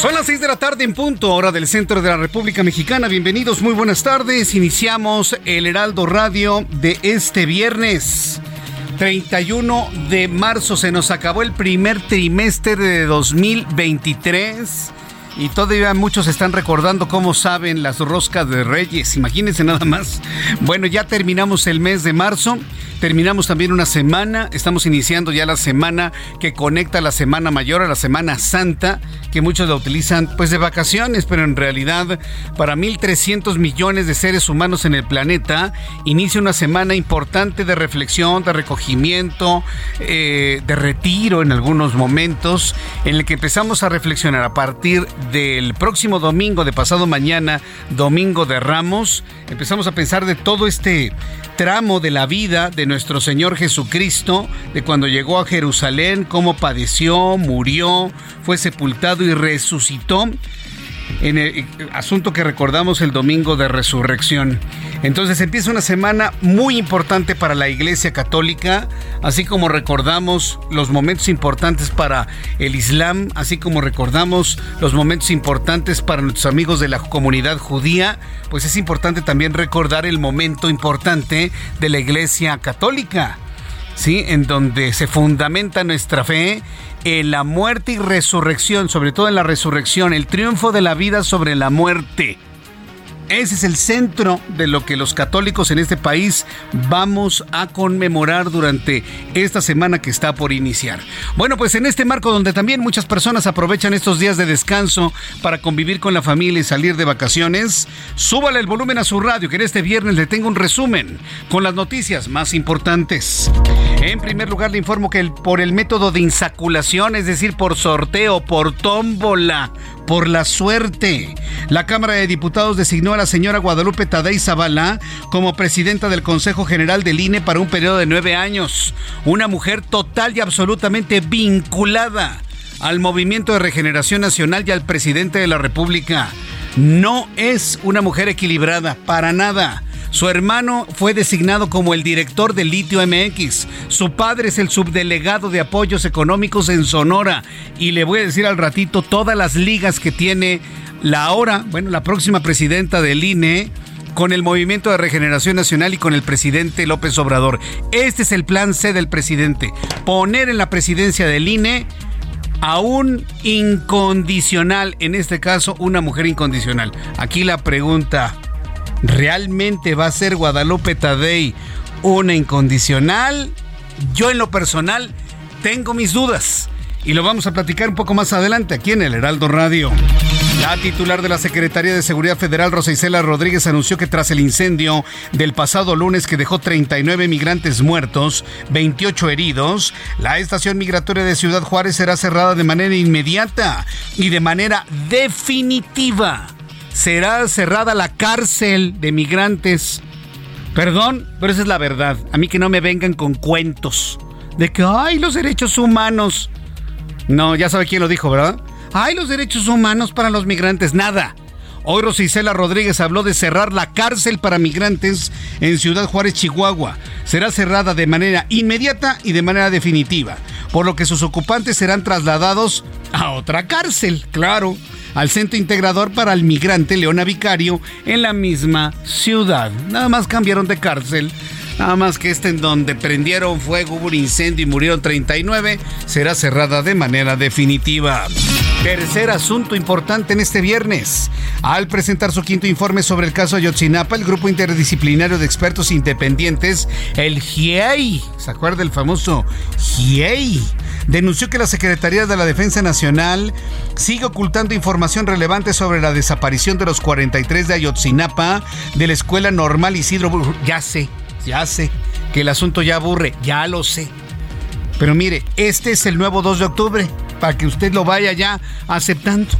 Son las 6 de la tarde en punto, hora del centro de la República Mexicana. Bienvenidos, muy buenas tardes. Iniciamos el Heraldo Radio de este viernes. 31 de marzo se nos acabó el primer trimestre de 2023 y todavía muchos están recordando cómo saben las roscas de Reyes. Imagínense nada más. Bueno, ya terminamos el mes de marzo. Terminamos también una semana, estamos iniciando ya la semana que conecta la Semana Mayor a la Semana Santa, que muchos la utilizan pues de vacaciones, pero en realidad para 1.300 millones de seres humanos en el planeta inicia una semana importante de reflexión, de recogimiento, eh, de retiro en algunos momentos, en el que empezamos a reflexionar a partir del próximo domingo, de pasado mañana, domingo de Ramos, empezamos a pensar de todo este tramo de la vida de nuestro Señor Jesucristo, de cuando llegó a Jerusalén, cómo padeció, murió, fue sepultado y resucitó en el asunto que recordamos el domingo de resurrección. Entonces empieza una semana muy importante para la Iglesia Católica, así como recordamos los momentos importantes para el Islam, así como recordamos los momentos importantes para nuestros amigos de la comunidad judía, pues es importante también recordar el momento importante de la Iglesia Católica. ¿sí? En donde se fundamenta nuestra fe en la muerte y resurrección, sobre todo en la resurrección, el triunfo de la vida sobre la muerte. Ese es el centro de lo que los católicos en este país vamos a conmemorar durante esta semana que está por iniciar. Bueno, pues en este marco donde también muchas personas aprovechan estos días de descanso para convivir con la familia y salir de vacaciones, súbale el volumen a su radio que en este viernes le tengo un resumen con las noticias más importantes. En primer lugar, le informo que por el método de insaculación, es decir, por sorteo, por tómbola, por la suerte. La Cámara de Diputados designó a la señora Guadalupe Tadei Zavala como presidenta del Consejo General del INE para un periodo de nueve años. Una mujer total y absolutamente vinculada al Movimiento de Regeneración Nacional y al presidente de la República. No es una mujer equilibrada, para nada. Su hermano fue designado como el director del Litio MX. Su padre es el subdelegado de apoyos económicos en Sonora. Y le voy a decir al ratito todas las ligas que tiene la ahora, bueno, la próxima presidenta del INE con el Movimiento de Regeneración Nacional y con el presidente López Obrador. Este es el plan C del presidente. Poner en la presidencia del INE a un incondicional, en este caso una mujer incondicional. Aquí la pregunta, ¿realmente va a ser Guadalupe Tadei una incondicional? Yo en lo personal tengo mis dudas y lo vamos a platicar un poco más adelante aquí en el Heraldo Radio. La titular de la Secretaría de Seguridad Federal, Rosa Isela Rodríguez, anunció que tras el incendio del pasado lunes que dejó 39 migrantes muertos, 28 heridos, la estación migratoria de Ciudad Juárez será cerrada de manera inmediata y de manera definitiva. Será cerrada la cárcel de migrantes. Perdón, pero esa es la verdad. A mí que no me vengan con cuentos de que, ay, los derechos humanos. No, ya sabe quién lo dijo, ¿verdad? Hay los derechos humanos para los migrantes, nada. Hoy Rosicela Rodríguez habló de cerrar la cárcel para migrantes en Ciudad Juárez, Chihuahua. Será cerrada de manera inmediata y de manera definitiva, por lo que sus ocupantes serán trasladados a otra cárcel, claro, al Centro Integrador para el Migrante Leona Vicario en la misma ciudad. Nada más cambiaron de cárcel. Nada más que este en donde prendieron fuego, hubo un incendio y murieron 39, será cerrada de manera definitiva. Tercer asunto importante en este viernes. Al presentar su quinto informe sobre el caso Ayotzinapa, el grupo interdisciplinario de expertos independientes, el GIEI, ¿se acuerda el famoso GIEI? Denunció que la Secretaría de la Defensa Nacional sigue ocultando información relevante sobre la desaparición de los 43 de Ayotzinapa de la Escuela Normal Isidro. Ya sé, ya sé que el asunto ya aburre, ya lo sé. Pero mire, este es el nuevo 2 de octubre para que usted lo vaya ya aceptando.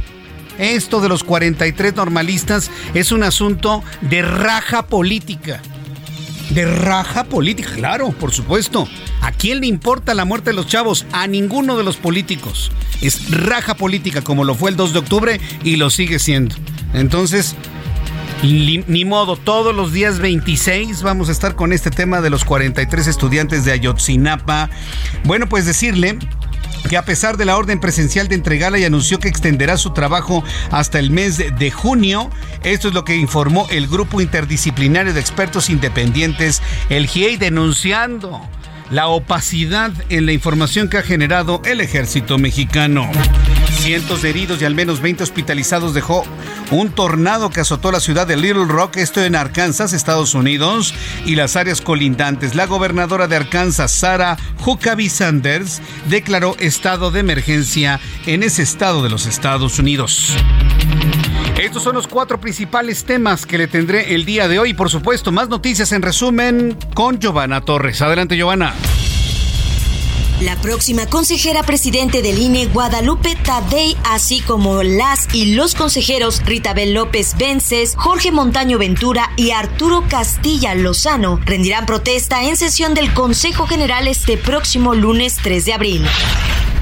Esto de los 43 normalistas es un asunto de raja política. De raja política, claro, por supuesto. ¿A quién le importa la muerte de los chavos? A ninguno de los políticos. Es raja política como lo fue el 2 de octubre y lo sigue siendo. Entonces, ni, modo, todos los días 26 vamos a estar con este tema de los 43 estudiantes de Ayotzinapa. Bueno, pues decirle que a pesar de la orden presencial de entregarla y anunció que extenderá su trabajo hasta el mes de junio. Esto es lo que informó el grupo interdisciplinario de expertos independientes, el GIEI, denunciando la opacidad en la información que ha generado el ejército mexicano. Cientos de heridos y al menos 20 hospitalizados dejó un tornado que azotó la ciudad de Little Rock, esto en Arkansas, Estados Unidos, y las áreas colindantes. La gobernadora de Arkansas, Sarah Huckabee Sanders, declaró estado de emergencia en ese estado de los Estados Unidos. Estos son los cuatro principales temas que le tendré el día de hoy. Por supuesto, más noticias en resumen con Giovanna Torres. Adelante, Giovanna. La próxima consejera presidente del INE, Guadalupe Tadei, así como las y los consejeros Ritabel López Vences, Jorge Montaño Ventura y Arturo Castilla Lozano, rendirán protesta en sesión del Consejo General este próximo lunes 3 de abril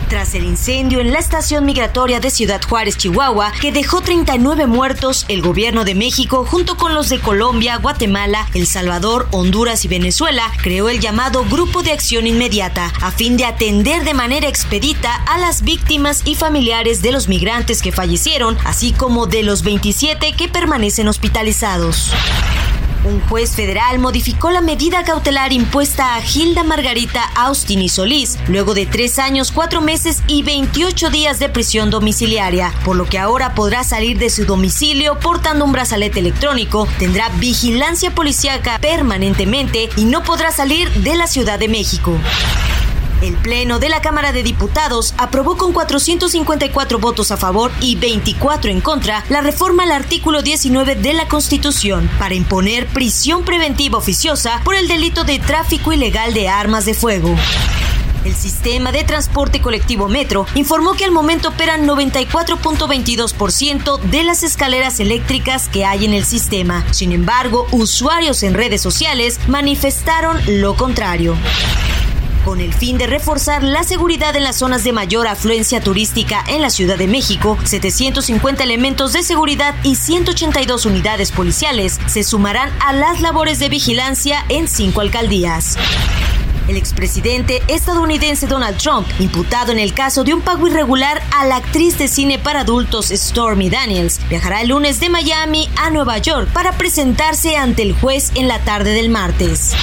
tras el incendio en la estación migratoria de Ciudad Juárez, Chihuahua, que dejó 39 muertos, el gobierno de México, junto con los de Colombia, Guatemala, El Salvador, Honduras y Venezuela, creó el llamado Grupo de Acción Inmediata, a fin de atender de manera expedita a las víctimas y familiares de los migrantes que fallecieron, así como de los 27 que permanecen hospitalizados. Un juez federal modificó la medida cautelar impuesta a Gilda Margarita Austin y Solís, luego de tres años, cuatro meses y 28 días de prisión domiciliaria, por lo que ahora podrá salir de su domicilio portando un brazalete electrónico, tendrá vigilancia policíaca permanentemente y no podrá salir de la Ciudad de México. El Pleno de la Cámara de Diputados aprobó con 454 votos a favor y 24 en contra la reforma al artículo 19 de la Constitución para imponer prisión preventiva oficiosa por el delito de tráfico ilegal de armas de fuego. El sistema de transporte colectivo Metro informó que al momento operan 94.22% de las escaleras eléctricas que hay en el sistema. Sin embargo, usuarios en redes sociales manifestaron lo contrario con el fin de reforzar la seguridad en las zonas de mayor afluencia turística en la Ciudad de México, 750 elementos de seguridad y 182 unidades policiales se sumarán a las labores de vigilancia en cinco alcaldías. El expresidente estadounidense Donald Trump, imputado en el caso de un pago irregular a la actriz de cine para adultos Stormy Daniels, viajará el lunes de Miami a Nueva York para presentarse ante el juez en la tarde del martes.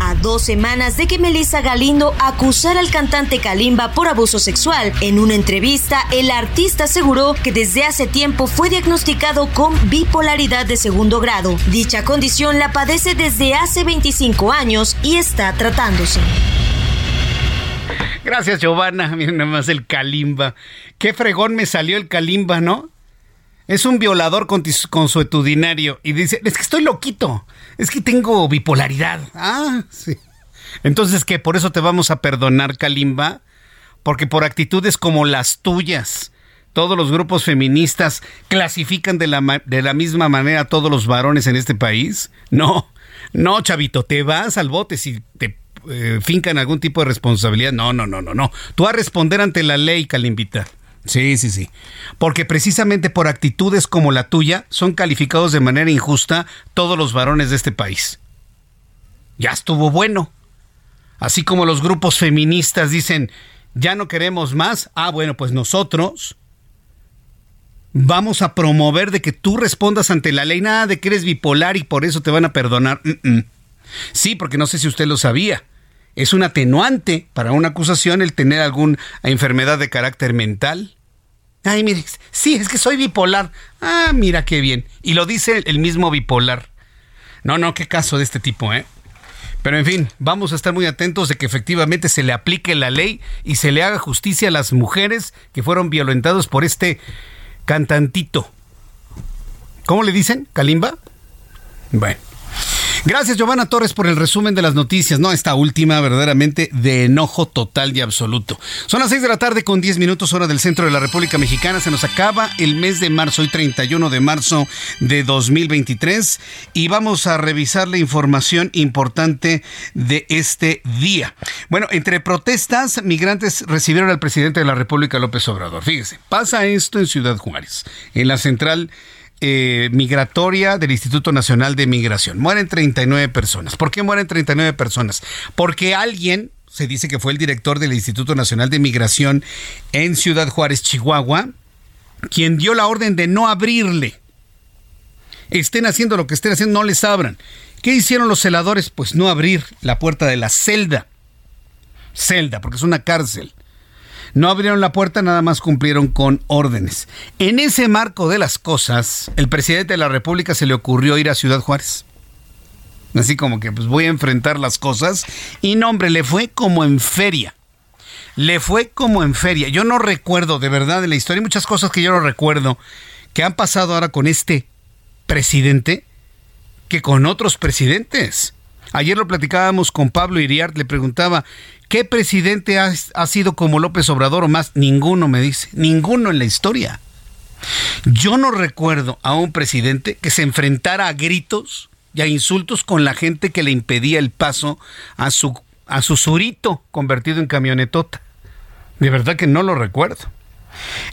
A dos semanas de que Melissa Galindo acusara al cantante Kalimba por abuso sexual, en una entrevista el artista aseguró que desde hace tiempo fue diagnosticado con bipolaridad de segundo grado. Dicha condición la padece desde hace 25 años y está tratándose. Gracias, Giovanna. Miren nada más el Kalimba. Qué fregón me salió el Kalimba, ¿no? Es un violador consuetudinario y dice, es que estoy loquito, es que tengo bipolaridad. Ah, sí. Entonces, ¿qué? ¿Por eso te vamos a perdonar, Kalimba? Porque por actitudes como las tuyas, todos los grupos feministas clasifican de la, de la misma manera a todos los varones en este país. No, no, chavito, te vas al bote si te eh, fincan algún tipo de responsabilidad. No, no, no, no, no. Tú a responder ante la ley, Kalimbita. Sí, sí, sí. Porque precisamente por actitudes como la tuya son calificados de manera injusta todos los varones de este país. Ya estuvo bueno. Así como los grupos feministas dicen, ya no queremos más. Ah, bueno, pues nosotros vamos a promover de que tú respondas ante la ley, nada de que eres bipolar y por eso te van a perdonar. Sí, porque no sé si usted lo sabía. Es un atenuante para una acusación el tener alguna enfermedad de carácter mental. Ay, mire, sí, es que soy bipolar. Ah, mira qué bien. Y lo dice el mismo bipolar. No, no, qué caso de este tipo, ¿eh? Pero en fin, vamos a estar muy atentos de que efectivamente se le aplique la ley y se le haga justicia a las mujeres que fueron violentadas por este cantantito. ¿Cómo le dicen? ¿Kalimba? Bueno. Gracias, Giovanna Torres, por el resumen de las noticias. No, esta última verdaderamente de enojo total y absoluto. Son las 6 de la tarde con 10 minutos hora del centro de la República Mexicana. Se nos acaba el mes de marzo, hoy 31 de marzo de 2023. Y vamos a revisar la información importante de este día. Bueno, entre protestas, migrantes recibieron al presidente de la República, López Obrador. Fíjese, pasa esto en Ciudad Juárez, en la central eh, migratoria del Instituto Nacional de Migración. Mueren 39 personas. ¿Por qué mueren 39 personas? Porque alguien, se dice que fue el director del Instituto Nacional de Migración en Ciudad Juárez, Chihuahua, quien dio la orden de no abrirle. Estén haciendo lo que estén haciendo, no les abran. ¿Qué hicieron los celadores? Pues no abrir la puerta de la celda. Celda, porque es una cárcel. No abrieron la puerta, nada más cumplieron con órdenes. En ese marco de las cosas, el presidente de la República se le ocurrió ir a Ciudad Juárez. Así como que pues voy a enfrentar las cosas. Y no, hombre, le fue como en feria. Le fue como en feria. Yo no recuerdo de verdad de la historia, hay muchas cosas que yo no recuerdo que han pasado ahora con este presidente que con otros presidentes. Ayer lo platicábamos con Pablo Iriart, le preguntaba, ¿qué presidente ha, sido como López Obrador o más? Ninguno me dice, ninguno en la historia. Yo no recuerdo a un presidente que se enfrentara a gritos y a insultos con la gente que le impedía el paso a su, a su surito convertido en camionetota. De verdad que no lo recuerdo.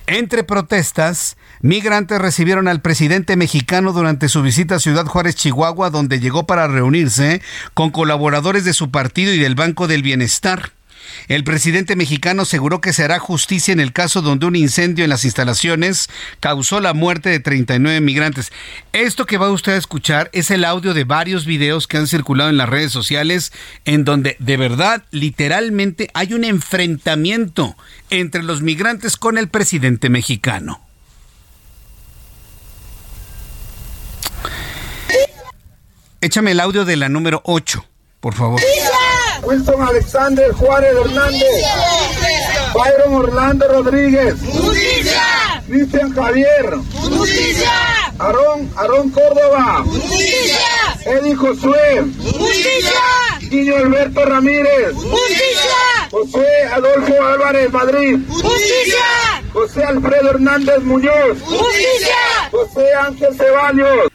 Entre protestas, migrantes recibieron al presidente mexicano durante su visita a Ciudad Juárez, Chihuahua, donde llegó para reunirse con colaboradores de su partido y del Banco del Bienestar. El presidente mexicano aseguró que se hará justicia en el caso donde un incendio en las instalaciones causó la muerte de 39 migrantes. Esto que va usted a escuchar es el audio de varios videos que han circulado en las redes sociales en donde de verdad, literalmente, hay un enfrentamiento entre los migrantes con el presidente mexicano. Échame el audio de la número 8, por favor. Wilson Alexander Juárez Hernández. Byron Orlando Rodríguez. Justicia. Cristian Javier. Justicia. Aarón, Aarón Córdoba. Justicia. Eddie Josué. Justicia. Niño Alberto Ramírez. Justicia. José Adolfo Álvarez Madrid. Justicia. José Alfredo Hernández Muñoz. Justicia. José Ángel Ceballos.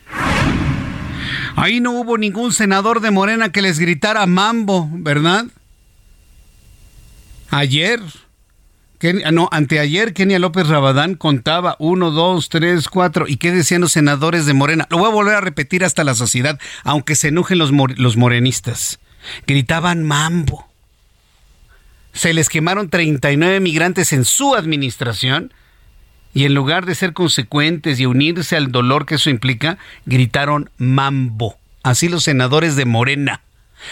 Ahí no hubo ningún senador de Morena que les gritara mambo, ¿verdad? Ayer, no, anteayer Kenia López Rabadán contaba uno, dos, tres, cuatro. ¿Y qué decían los senadores de Morena? Lo voy a volver a repetir hasta la sociedad, aunque se enojen los, los morenistas. Gritaban mambo. Se les quemaron 39 migrantes en su administración y en lugar de ser consecuentes y unirse al dolor que eso implica, gritaron mambo. Así los senadores de Morena.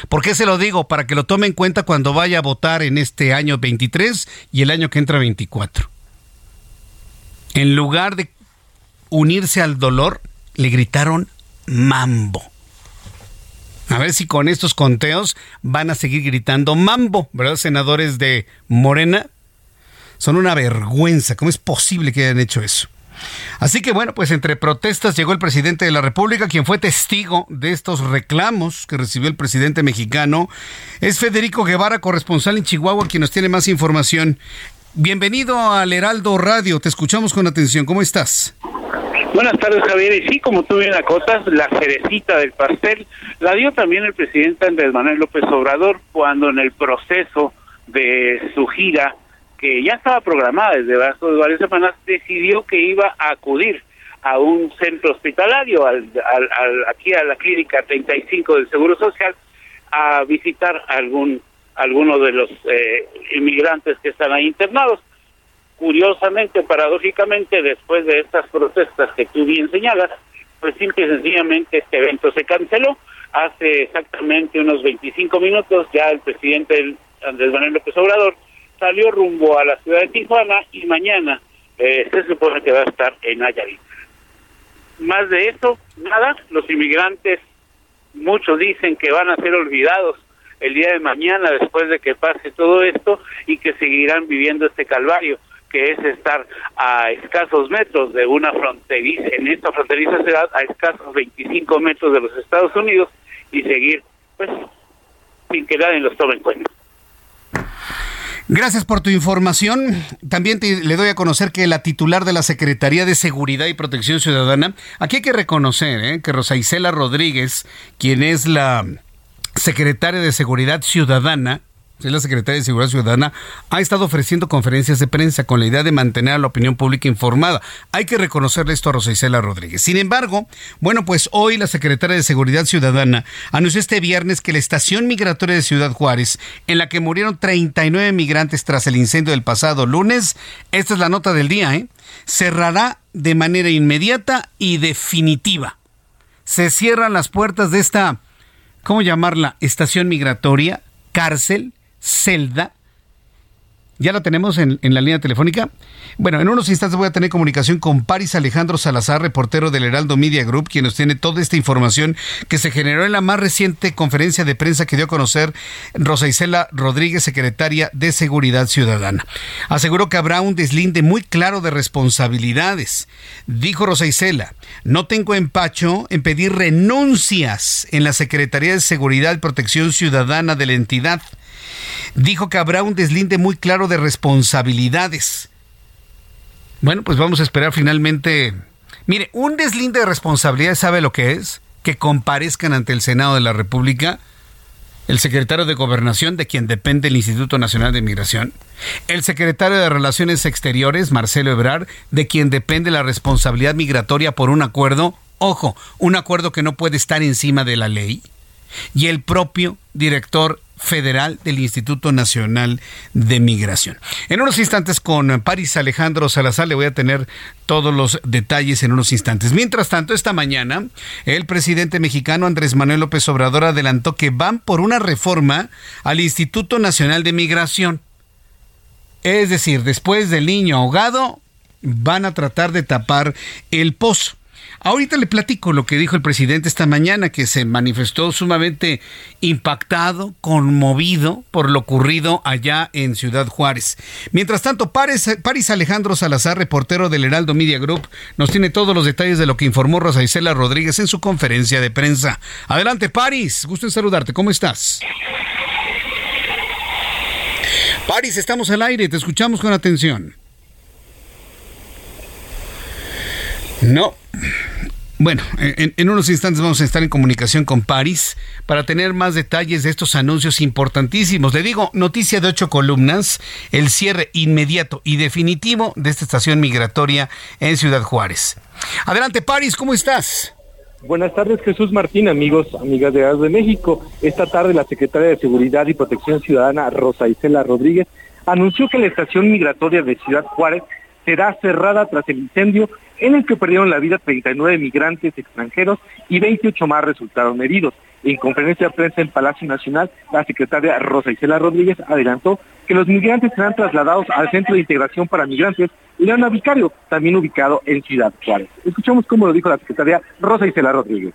¿Por qué se lo digo? Para que lo tome en cuenta cuando vaya a votar en este año 23 y el año que entra 24. En lugar de unirse al dolor, le gritaron mambo. A ver si con estos conteos van a seguir gritando mambo, ¿verdad? Senadores de Morena son una vergüenza. ¿Cómo es posible que hayan hecho eso? Así que bueno, pues entre protestas llegó el presidente de la República, quien fue testigo de estos reclamos que recibió el presidente mexicano. Es Federico Guevara, corresponsal en Chihuahua, quien nos tiene más información. Bienvenido al Heraldo Radio, te escuchamos con atención. ¿Cómo estás? Buenas tardes, Javier. Y sí, como tú bien acotas, la cerecita del pastel la dio también el presidente Andrés Manuel López Obrador cuando en el proceso de su gira que ya estaba programada desde hace varias semanas, decidió que iba a acudir a un centro hospitalario, al, al, aquí a la clínica 35 del Seguro Social, a visitar algún alguno de los eh, inmigrantes que están ahí internados. Curiosamente, paradójicamente, después de estas protestas que tú bien señalas, pues simple y sencillamente este evento se canceló. Hace exactamente unos 25 minutos ya el presidente Andrés Manuel López Obrador salió rumbo a la ciudad de Tijuana y mañana eh, se supone que va a estar en Nayarit. Más de eso, nada, los inmigrantes, muchos dicen que van a ser olvidados el día de mañana después de que pase todo esto y que seguirán viviendo este calvario que es estar a escasos metros de una fronteriza, en esta fronteriza ciudad, a escasos 25 metros de los Estados Unidos y seguir, pues, sin que nadie los tome en cuenta. Gracias por tu información. También le doy a conocer que la titular de la Secretaría de Seguridad y Protección Ciudadana, aquí hay que reconocer ¿eh? que Rosa Isela Rodríguez, quien es la secretaria de Seguridad Ciudadana, la secretaria de Seguridad Ciudadana, ha estado ofreciendo conferencias de prensa con la idea de mantener a la opinión pública informada. Hay que reconocerle esto a Rosa Isela Rodríguez. Sin embargo, bueno, pues hoy la secretaria de Seguridad Ciudadana anunció este viernes que la estación migratoria de Ciudad Juárez, en la que murieron 39 migrantes tras el incendio del pasado lunes, esta es la nota del día, ¿eh? cerrará de manera inmediata y definitiva. Se cierran las puertas de esta, ¿cómo llamarla? Estación migratoria, cárcel, celda. ¿Ya la tenemos en, la línea telefónica? Bueno, en unos instantes voy a tener comunicación con Paris Alejandro Salazar, reportero del Heraldo Media Group, quien nos tiene toda esta información que se generó en la más reciente conferencia de prensa que dio a conocer Rosa Isela Rodríguez, secretaria de Seguridad Ciudadana. Aseguró que habrá un deslinde muy claro de responsabilidades. Dijo Rosa Isela, no tengo empacho en pedir renuncias en la Secretaría de Seguridad y Protección Ciudadana de la entidad dijo que habrá un deslinde muy claro de responsabilidades. Bueno, pues vamos a esperar finalmente. Mire, un deslinde de responsabilidades, ¿sabe lo que es? Que comparezcan ante el Senado de la República el secretario de Gobernación, de quien depende el Instituto Nacional de Migración, el secretario de Relaciones Exteriores, Marcelo Ebrard, de quien depende la responsabilidad migratoria por un acuerdo, ojo, un acuerdo que no puede estar encima de la ley, y el propio director Federal del Instituto Nacional de Migración. En unos instantes con Paris Alejandro Salazar le voy a tener todos los detalles en unos instantes. Mientras tanto, esta mañana el presidente mexicano Andrés Manuel López Obrador adelantó que van por una reforma al Instituto Nacional de Migración. Es decir, después del niño ahogado, van a tratar de tapar el pozo. Ahorita le platico lo que dijo el presidente esta mañana, que se manifestó sumamente impactado, conmovido por lo ocurrido allá en Ciudad Juárez. Mientras tanto, Paris, Alejandro Salazar, reportero del Heraldo Media Group, nos tiene todos los detalles de lo que informó Rosa Isela Rodríguez en su conferencia de prensa. Adelante, Paris, gusto en saludarte, ¿cómo estás? Paris, estamos al aire, te escuchamos con atención. No. Bueno, en, unos instantes vamos a estar en comunicación con París para tener más detalles de estos anuncios importantísimos. Le digo, noticia de ocho columnas, el cierre inmediato y definitivo de esta estación migratoria en Ciudad Juárez. Adelante, París, ¿cómo estás? Buenas tardes, Jesús Martín, amigos, amigas de de México. Esta tarde la secretaria de Seguridad y Protección Ciudadana, Rosa Isela Rodríguez, anunció que la estación migratoria de Ciudad Juárez será cerrada tras el incendio en el que perdieron la vida 39 migrantes extranjeros y 28 más resultaron heridos. En conferencia de prensa en Palacio Nacional, la secretaria Rosa Isela Rodríguez adelantó que los migrantes serán trasladados al Centro de Integración para Migrantes Leona Vicario, también ubicado en Ciudad Juárez. Escuchamos cómo lo dijo la secretaria Rosa Isela Rodríguez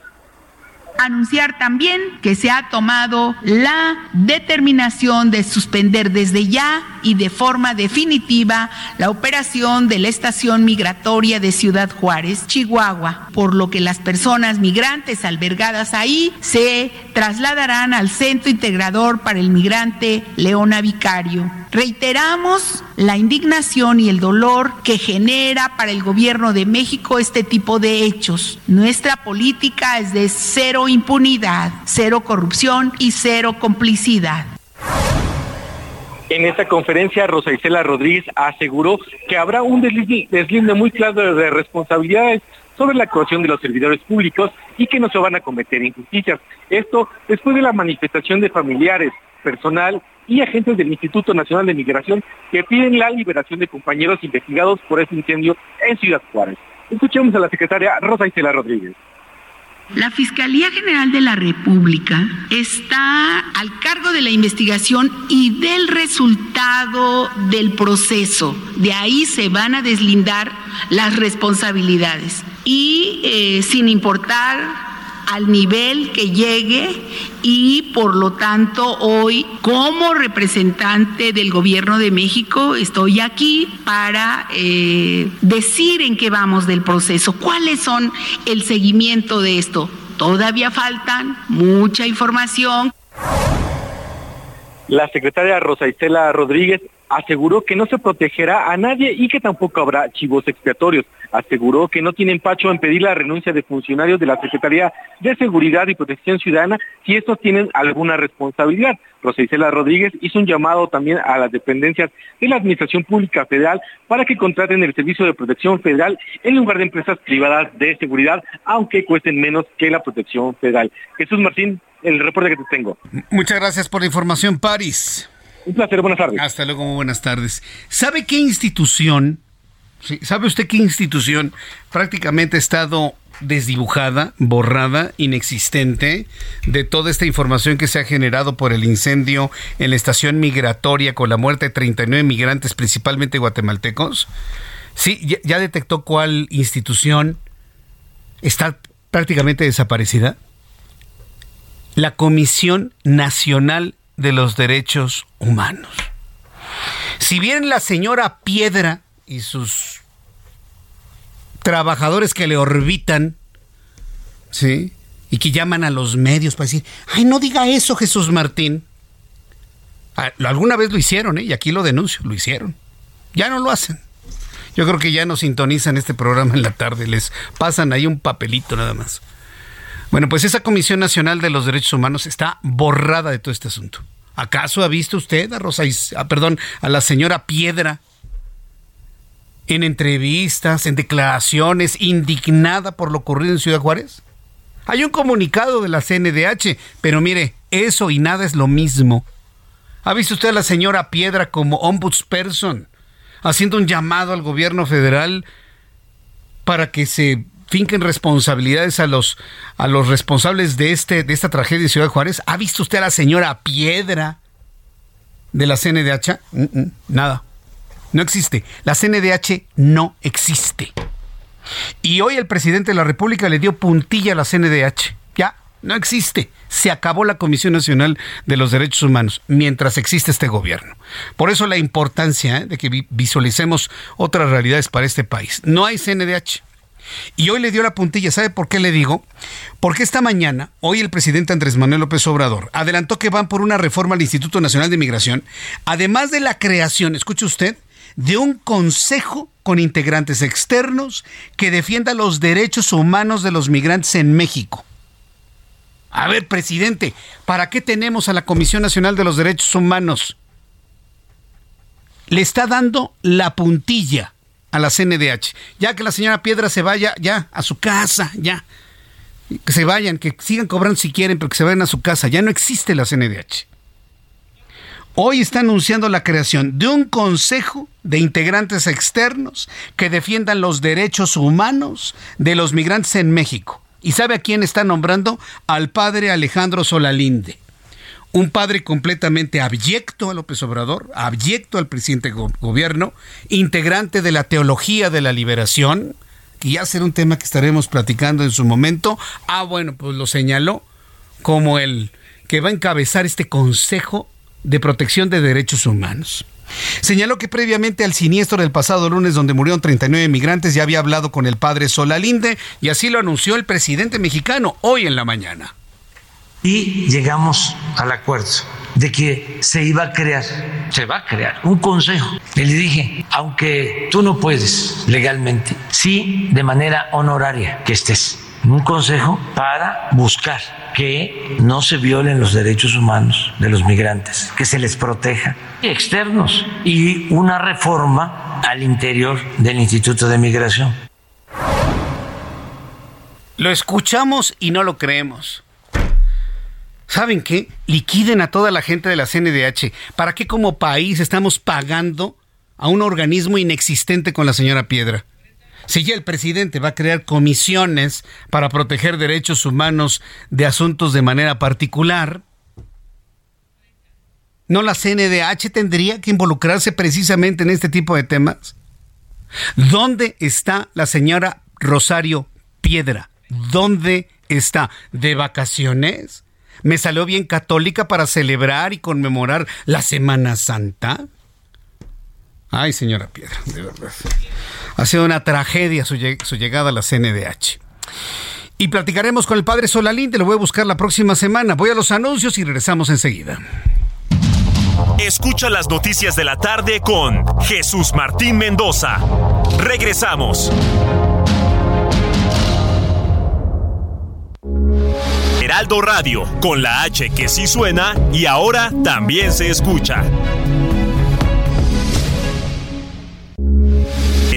anunciar también que se ha tomado la determinación de suspender desde ya y de forma definitiva la operación de la estación migratoria de Ciudad Juárez, Chihuahua, por lo que las personas migrantes albergadas ahí se trasladarán al Centro Integrador para el Migrante Leona Vicario. Reiteramos la indignación y el dolor que genera para el gobierno de México este tipo de hechos. Nuestra política es de cero impunidad, cero corrupción y cero complicidad. En esta conferencia, Rosa Isela Rodríguez aseguró que habrá un deslinde muy claro de responsabilidades sobre la actuación de los servidores públicos y que no se van a cometer injusticias. Esto después de la manifestación de familiares, personal y agentes del Instituto Nacional de Migración que piden la liberación de compañeros investigados por este incendio en Ciudad Juárez. Escuchemos a la secretaria Rosa Isela Rodríguez. La Fiscalía General de la República está al cargo de la investigación y del resultado del proceso. De ahí se van a deslindar las responsabilidades. Y eh, sin importar al nivel que llegue y por lo tanto hoy como representante del gobierno de México estoy aquí para eh, decir en qué vamos del proceso, cuáles son el seguimiento de esto. Todavía faltan mucha información. La secretaria Rosa Isela Rodríguez aseguró que no se protegerá a nadie y que tampoco habrá chivos expiatorios. Aseguró que no tiene empacho en pedir la renuncia de funcionarios de la Secretaría de Seguridad y Protección Ciudadana si estos tienen alguna responsabilidad. Rosa Isela Rodríguez hizo un llamado también a las dependencias de la Administración Pública Federal para que contraten el Servicio de Protección Federal en lugar de empresas privadas de seguridad, aunque cuesten menos que la Protección Federal. Jesús Martín, el reporte que te tengo. Muchas gracias por la información, París. Un placer, buenas tardes. Hasta luego, muy buenas tardes. ¿Sabe qué institución, sabe usted qué institución prácticamente ha estado desdibujada, borrada, inexistente de toda esta información que se ha generado por el incendio en la estación migratoria con la muerte de 39 migrantes, principalmente guatemaltecos? Sí, ya, ya detectó cuál institución está prácticamente desaparecida. La Comisión Nacional de los Derechos Humanos. Si bien la señora Piedra y sus trabajadores que le orbitan, ¿sí? Y que llaman a los medios para decir, ay, no diga eso, Jesús Martín. Ah, alguna vez lo hicieron, ¿eh? Y aquí lo denuncio, lo hicieron. Ya no lo hacen. Yo creo que ya no sintonizan este programa en la tarde, les pasan ahí un papelito nada más. Bueno, pues esa Comisión Nacional de los Derechos Humanos está borrada de todo este asunto. ¿Acaso ha visto usted a Rosa, ah, perdón, a la señora Piedra en entrevistas, en declaraciones, indignada por lo ocurrido en Ciudad Juárez? Hay un comunicado de la CNDH, pero mire, eso y nada es lo mismo. ¿Ha visto usted a la señora Piedra como ombudsperson haciendo un llamado al gobierno federal para que se finquen responsabilidades a los, a los responsables de, este, de esta tragedia de Ciudad Juárez. ¿Ha visto usted a la señora Piedra de la CNDH? nada. No existe. La CNDH no existe. Y hoy el presidente de la República le dio puntilla a la CNDH. Ya, no existe. Se acabó la Comisión Nacional de los Derechos Humanos mientras existe este gobierno. Por eso la importancia ¿eh? de que visualicemos otras realidades para este país. No hay CNDH. Y hoy le dio la puntilla. ¿Sabe por qué le digo? Porque esta mañana, hoy el presidente Andrés Manuel López Obrador adelantó que van por una reforma al Instituto Nacional de Migración, además de la creación, escuche usted, de un consejo con integrantes externos que defienda los derechos humanos de los migrantes en México. A ver, presidente, ¿para qué tenemos a la Comisión Nacional de los Derechos Humanos? Le está dando la puntilla a la CNDH. Ya que la señora Piedra se vaya ya a su casa, ya. Que se vayan, que sigan cobrando si quieren, pero que se vayan a su casa. Ya no existe la CNDH. Hoy está anunciando la creación de un consejo de integrantes externos que defiendan los derechos humanos de los migrantes en México. ¿Y sabe a quién está nombrando? Al padre Alejandro Solalinde un padre completamente abyecto a López Obrador, abyecto al presidente gobierno, integrante de la teología de la liberación, que ya será un tema que estaremos platicando en su momento. Ah, bueno, pues lo señaló como el que va a encabezar este Consejo de Protección de Derechos Humanos. Señaló que previamente al siniestro del pasado lunes donde murieron 39 migrantes ya había hablado con el padre Solalinde y así lo anunció el presidente mexicano hoy en la mañana y llegamos al acuerdo de que se iba a crear, se va a crear un consejo. Y le dije, aunque tú no puedes legalmente, sí de manera honoraria que estés un consejo para buscar que no se violen los derechos humanos de los migrantes, que se les proteja externos y una reforma al interior del Instituto de Migración. Lo escuchamos y no lo creemos. ¿Saben qué? Liquiden a toda la gente de la CNDH. ¿Para qué como país estamos pagando a un organismo inexistente con la señora Piedra? Si ya el presidente va a crear comisiones para proteger derechos humanos de asuntos de manera particular, ¿no la CNDH tendría que involucrarse precisamente en este tipo de temas? ¿Dónde está la señora Rosario Piedra? ¿Dónde está? ¿De vacaciones? ¿Me salió bien católica para celebrar y conmemorar la Semana Santa? Ay, señora Piedra, de verdad. Ha sido una tragedia su, llegada a la CNDH. Y platicaremos con el padre Solalín, te lo voy a buscar la próxima semana. Voy a los anuncios y regresamos enseguida. Escucha las noticias de la tarde con Jesús Martín Mendoza. Regresamos. Heraldo Radio, con la H que sí suena y ahora también se escucha.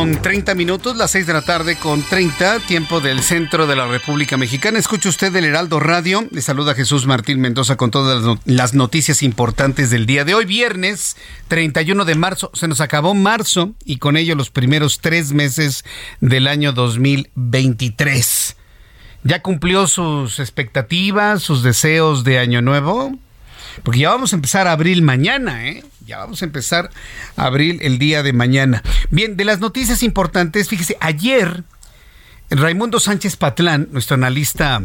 Con 30 minutos, las 6 de la tarde con 30, tiempo del centro de la República Mexicana. Escucha usted el Heraldo Radio. Le saluda Jesús Martín Mendoza con todas las noticias importantes del día de hoy, viernes 31 de marzo. Se nos acabó marzo y con ello los primeros tres meses del año 2023. ¿Ya cumplió sus expectativas, sus deseos de año nuevo? Porque ya vamos a empezar abril mañana, ¿eh? Ya vamos a empezar abril el día de mañana. Bien, de las noticias importantes, fíjese, ayer Raimundo Sánchez Patlán, nuestro analista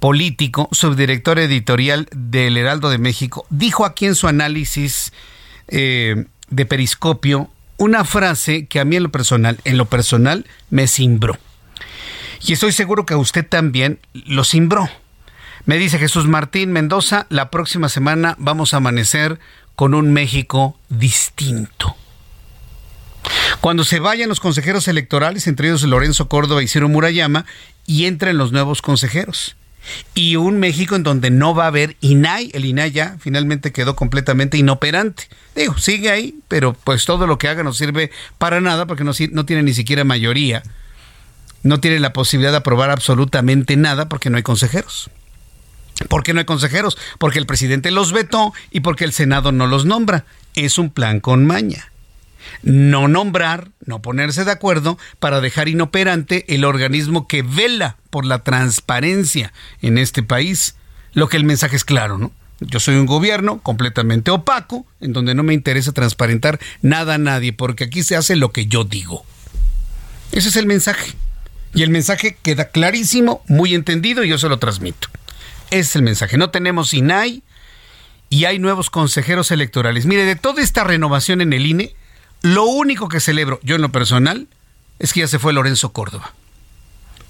político, subdirector editorial del Heraldo de México, dijo aquí en su análisis eh, de Periscopio una frase que a mí en lo personal, en lo personal, me cimbró. Y estoy seguro que a usted también lo cimbró. Me dice Jesús Martín Mendoza, la próxima semana vamos a amanecer con un México distinto. Cuando se vayan los consejeros electorales, entre ellos Lorenzo Córdoba y Ciro Murayama, y entren los nuevos consejeros. Y un México en donde no va a haber INAI, el INAI ya finalmente quedó completamente inoperante. Digo, sigue ahí, pero pues todo lo que haga no sirve para nada porque no, no tiene ni siquiera mayoría. No tiene la posibilidad de aprobar absolutamente nada porque no hay consejeros. ¿Por qué no hay consejeros? Porque el presidente los vetó y porque el Senado no los nombra. Es un plan con maña. No nombrar, no ponerse de acuerdo para dejar inoperante el organismo que vela por la transparencia en este país. Lo que el mensaje es claro, ¿no? Yo soy un gobierno completamente opaco, en donde no me interesa transparentar nada a nadie, porque aquí se hace lo que yo digo. Ese es el mensaje. Y el mensaje queda clarísimo, muy entendido, y yo se lo transmito es el mensaje. No tenemos INAI y hay nuevos consejeros electorales. Mire, de toda esta renovación en el INE, lo único que celebro yo en lo personal es que ya se fue Lorenzo Córdoba.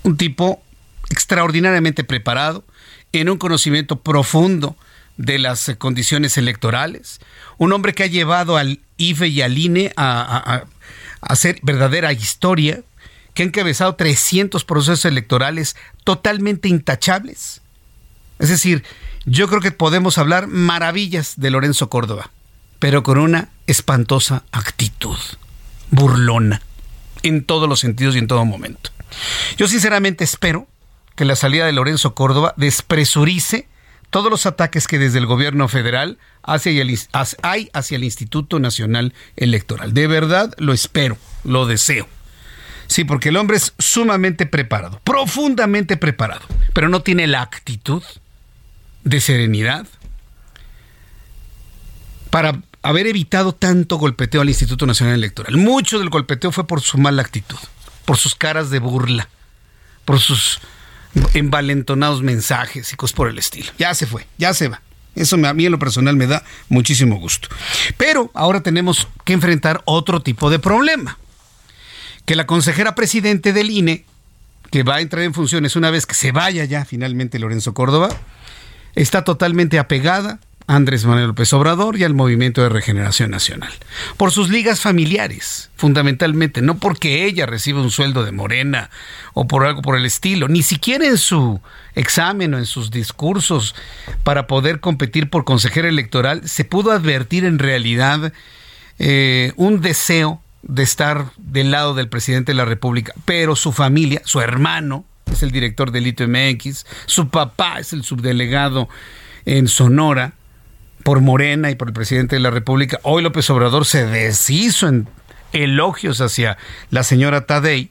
Un tipo extraordinariamente preparado, en un conocimiento profundo de las condiciones electorales, un hombre que ha llevado al IFE y al INE a, a hacer verdadera historia, que ha encabezado 300 procesos electorales totalmente intachables es decir, yo creo que podemos hablar maravillas de Lorenzo Córdoba, pero con una espantosa actitud, burlona, en todos los sentidos y en todo momento. Yo sinceramente espero que la salida de Lorenzo Córdoba despresurice todos los ataques que desde el gobierno federal hay hacia el Instituto Nacional Electoral. De verdad lo espero, lo deseo. Sí, porque el hombre es sumamente preparado, profundamente preparado, pero no tiene la actitud de serenidad, para haber evitado tanto golpeteo al Instituto Nacional Electoral. Mucho del golpeteo fue por su mala actitud, por sus caras de burla, por sus envalentonados mensajes y cosas por el estilo. Ya se fue, ya se va. Eso a mí en lo personal me da muchísimo gusto. Pero ahora tenemos que enfrentar otro tipo de problema. Que la consejera presidente del INE, que va a entrar en funciones una vez que se vaya ya finalmente Lorenzo Córdoba, está totalmente apegada Andrés Manuel López Obrador y al Movimiento de Regeneración Nacional. Por sus ligas familiares, fundamentalmente, no porque ella reciba un sueldo de morena o por algo por el estilo, ni siquiera en su examen o en sus discursos para poder competir por consejera electoral se pudo advertir en realidad eh, un deseo de estar del lado del presidente de la República, pero su familia, su hermano, es el director del ITMX, su papá es el subdelegado en Sonora, por Morena y por el presidente de la República. Hoy López Obrador se deshizo en elogios hacia la señora Tadei.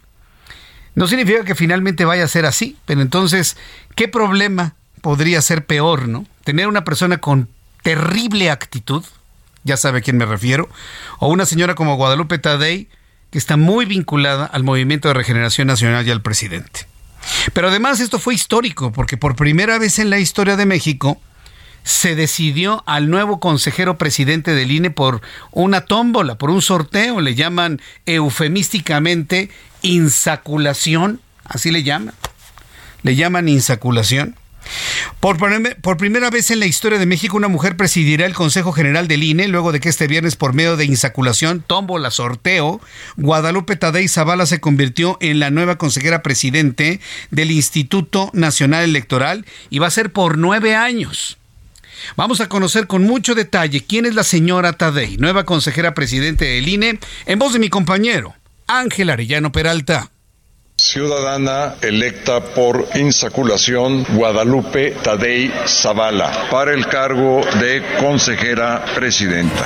No significa que finalmente vaya a ser así, pero entonces, ¿qué problema podría ser peor, no? Tener una persona con terrible actitud, ya sabe a quién me refiero, o una señora como Guadalupe Tadei, que está muy vinculada al Movimiento de Regeneración Nacional y al presidente. Pero además esto fue histórico, porque por primera vez en la historia de México, se decidió al nuevo consejero presidente del INE por una tómbola, por un sorteo, le llaman eufemísticamente insaculación, así le llaman, le llaman insaculación. Por, primera vez en la historia de México, una mujer presidirá el Consejo General del INE, luego de que este viernes, por medio de insaculación, tómbola, sorteo, Guadalupe Tadei Zavala se convirtió en la nueva consejera presidente del Instituto Nacional Electoral y va a ser por nueve años. Vamos a conocer con mucho detalle quién es la señora Tadei, nueva consejera presidente del INE, en voz de mi compañero, Ángel Arellano Peralta. Ciudadana electa por insaculación Guadalupe Tadei Zavala para el cargo de consejera presidenta.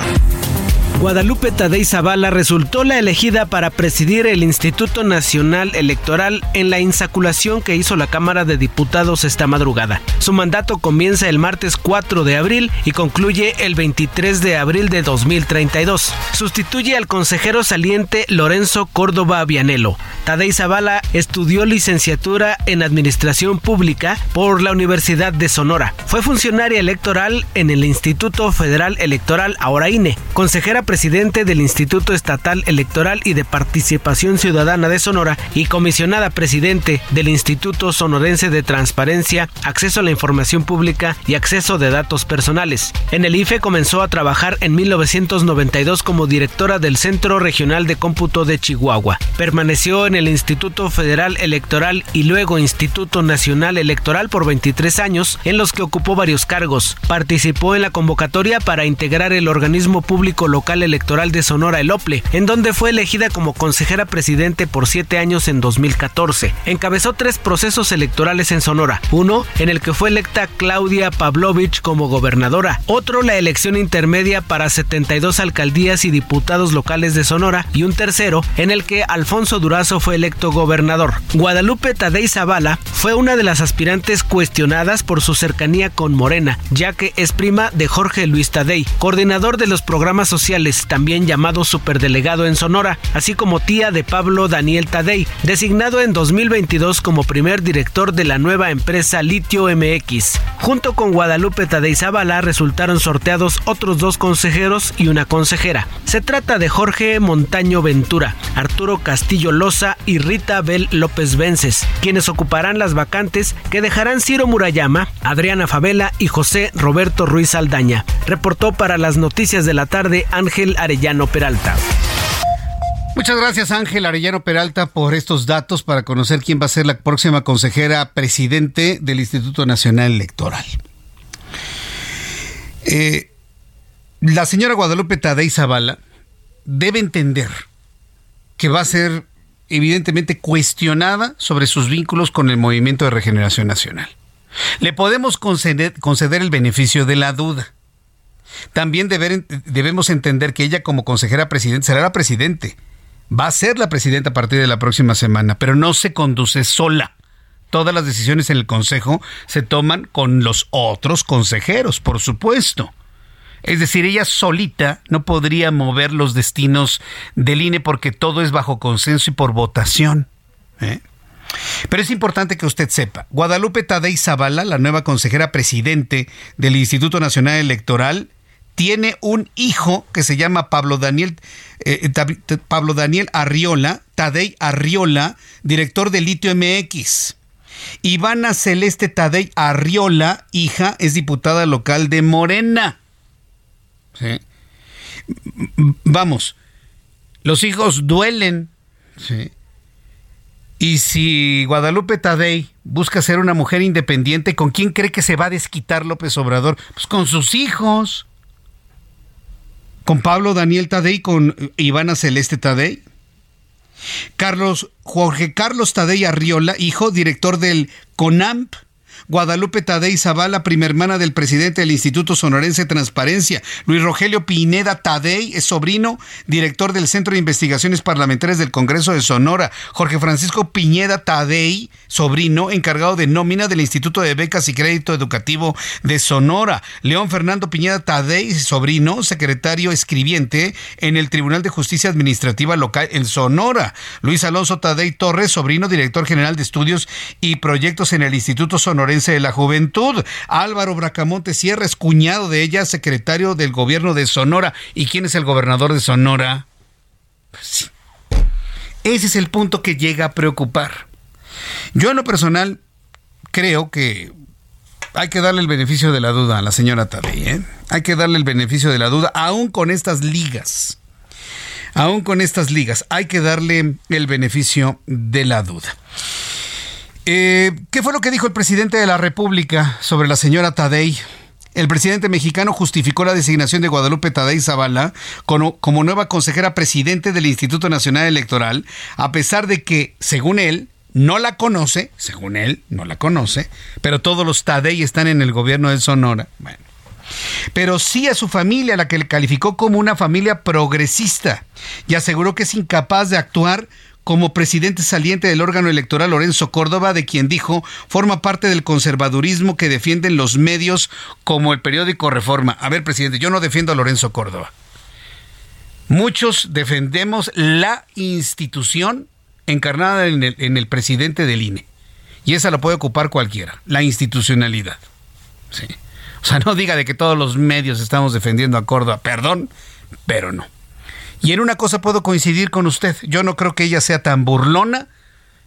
Guadalupe Tadei Zavala resultó la elegida para presidir el Instituto Nacional Electoral en la insaculación que hizo la Cámara de Diputados esta madrugada. Su mandato comienza el martes 4 de abril y concluye el 23 de abril de 2032. Sustituye al consejero saliente Lorenzo Córdoba Vianelo. Tadei Zavala estudió licenciatura en Administración Pública por la Universidad de Sonora. Fue funcionaria electoral en el Instituto Federal Electoral, ahora INE, consejera presidente del Instituto Estatal Electoral y de Participación Ciudadana de Sonora y comisionada presidente del Instituto Sonorense de Transparencia, Acceso a la Información Pública y Acceso de Datos Personales. En el IFE comenzó a trabajar en 1992 como directora del Centro Regional de Cómputo de Chihuahua. Permaneció en el Instituto Federal Electoral y luego Instituto Nacional Electoral por 23 años, en los que ocupó varios cargos. Participó en la convocatoria para integrar el organismo público local Electoral de Sonora, el OPLE, en donde fue elegida como consejera presidente por siete años en 2014. Encabezó tres procesos electorales en Sonora, uno en el que fue electa Claudia Pavlovich como gobernadora, otro la elección intermedia para 72 alcaldías y diputados locales de Sonora y un tercero en el que Alfonso Durazo fue electo gobernador. Guadalupe Tadei Zavala fue una de las aspirantes cuestionadas por su cercanía con Morena, ya que es prima de Jorge Luis Tadei, coordinador de los programas sociales también llamado superdelegado en Sonora, así como tía de Pablo Daniel Tadei, designado en 2022 como primer director de la nueva empresa Litio MX. Junto con Guadalupe Tadei Zavala resultaron sorteados otros dos consejeros y una consejera. Se trata de Jorge Montaño Ventura, Arturo Castillo Loza y Rita Bel López Vences, quienes ocuparán las vacantes que dejarán Ciro Murayama, Adriana Favela y José Roberto Ruiz Aldaña. Reportó para las noticias de la tarde Ángel Arellano Peralta. Muchas gracias Ángel Arellano Peralta por estos datos para conocer quién va a ser la próxima consejera presidente del Instituto Nacional Electoral. Eh, la señora Guadalupe Tadei Zavala debe entender que va a ser evidentemente cuestionada sobre sus vínculos con el Movimiento de Regeneración Nacional. Le podemos conceder el beneficio de la duda también debemos entender que ella como consejera presidente será la presidente. Va a ser la presidenta a partir de la próxima semana, pero no se conduce sola. Todas las decisiones en el Consejo se toman con los otros consejeros, por supuesto. Es decir, ella solita no podría mover los destinos del INE porque todo es bajo consenso y por votación. ¿eh? Pero es importante que usted sepa, Guadalupe Tadei Zavala, la nueva consejera presidente del Instituto Nacional Electoral, tiene un hijo que se llama Pablo Daniel, eh, Pablo Daniel Arriola, Tadei Arriola, director de Litio MX. Ivana Celeste Tadei Arriola, hija, es diputada local de Morena. Vamos, los hijos duelen. Y si Guadalupe Tadei busca ser una mujer independiente, ¿con quién cree que se va a desquitar López Obrador? Pues con sus hijos. Con Pablo Daniel Tadei, con Ivana Celeste Tadei. Carlos Jorge Carlos Tadei Arriola, hijo, director del CONAMP, Guadalupe Tadei Zavala, prima hermana del presidente del Instituto Sonorense Transparencia. Luis Rogelio Pineda Tadei es sobrino, director del Centro de Investigaciones Parlamentarias del Congreso de Sonora. Jorge Francisco Piñeda Tadei, sobrino, encargado de nómina del Instituto de Becas y Crédito Educativo de Sonora. León Fernando Piñeda Tadei, sobrino, secretario escribiente en el Tribunal de Justicia Administrativa Local en Sonora. Luis Alonso Tadei Torres, sobrino, director general de estudios y proyectos en el Instituto De la Juventud. Álvaro Bracamonte Sierra es cuñado de ella, secretario del gobierno de Sonora. ¿Y quién es el gobernador de Sonora? Pues Ese es el punto que llega a preocupar. Yo en lo personal creo que hay que darle el beneficio de la duda a la señora Tadei. ¿eh? Hay que darle el beneficio de la duda, aún con estas ligas. Aún con estas ligas, hay que darle el beneficio de la duda. Eh, ¿Qué fue lo que dijo el presidente de la República sobre la señora Tadei? El presidente mexicano justificó la designación de Guadalupe Tadei Zavala como, nueva consejera presidente del Instituto Nacional Electoral, a pesar de que, según él, no la conoce, según él, no la conoce, pero todos los Tadei están en el gobierno de Sonora. Bueno. Pero sí a su familia, la que le calificó como una familia progresista, y aseguró que es incapaz de actuar como presidente saliente del órgano electoral Lorenzo Córdoba, de quien dijo forma parte del conservadurismo que defienden los medios como el periódico Reforma. A ver, presidente, yo no defiendo a Lorenzo Córdoba. Muchos defendemos la institución encarnada en el, en el presidente del INE. Y esa la puede ocupar cualquiera, la institucionalidad. Sí. O sea, no diga de que todos los medios estamos defendiendo a Córdoba, perdón, pero no. Y en una cosa puedo coincidir con usted. Yo no creo que ella sea tan burlona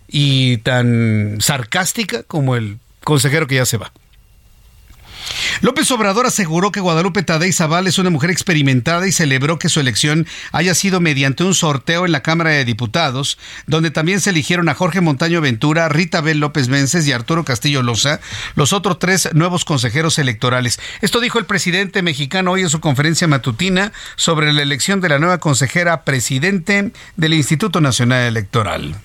y tan sarcástica como el consejero que ya se va. López Obrador aseguró que Guadalupe Tadei Zavala es una mujer experimentada y celebró que su elección haya sido mediante un sorteo en la Cámara de Diputados, donde también se eligieron a Jorge Montaño Ventura, Rita Bel López Vences y Arturo Castillo Loza, los otros tres nuevos consejeros electorales. Esto dijo el presidente mexicano hoy en su conferencia matutina sobre la elección de la nueva consejera presidente del Instituto Nacional Electoral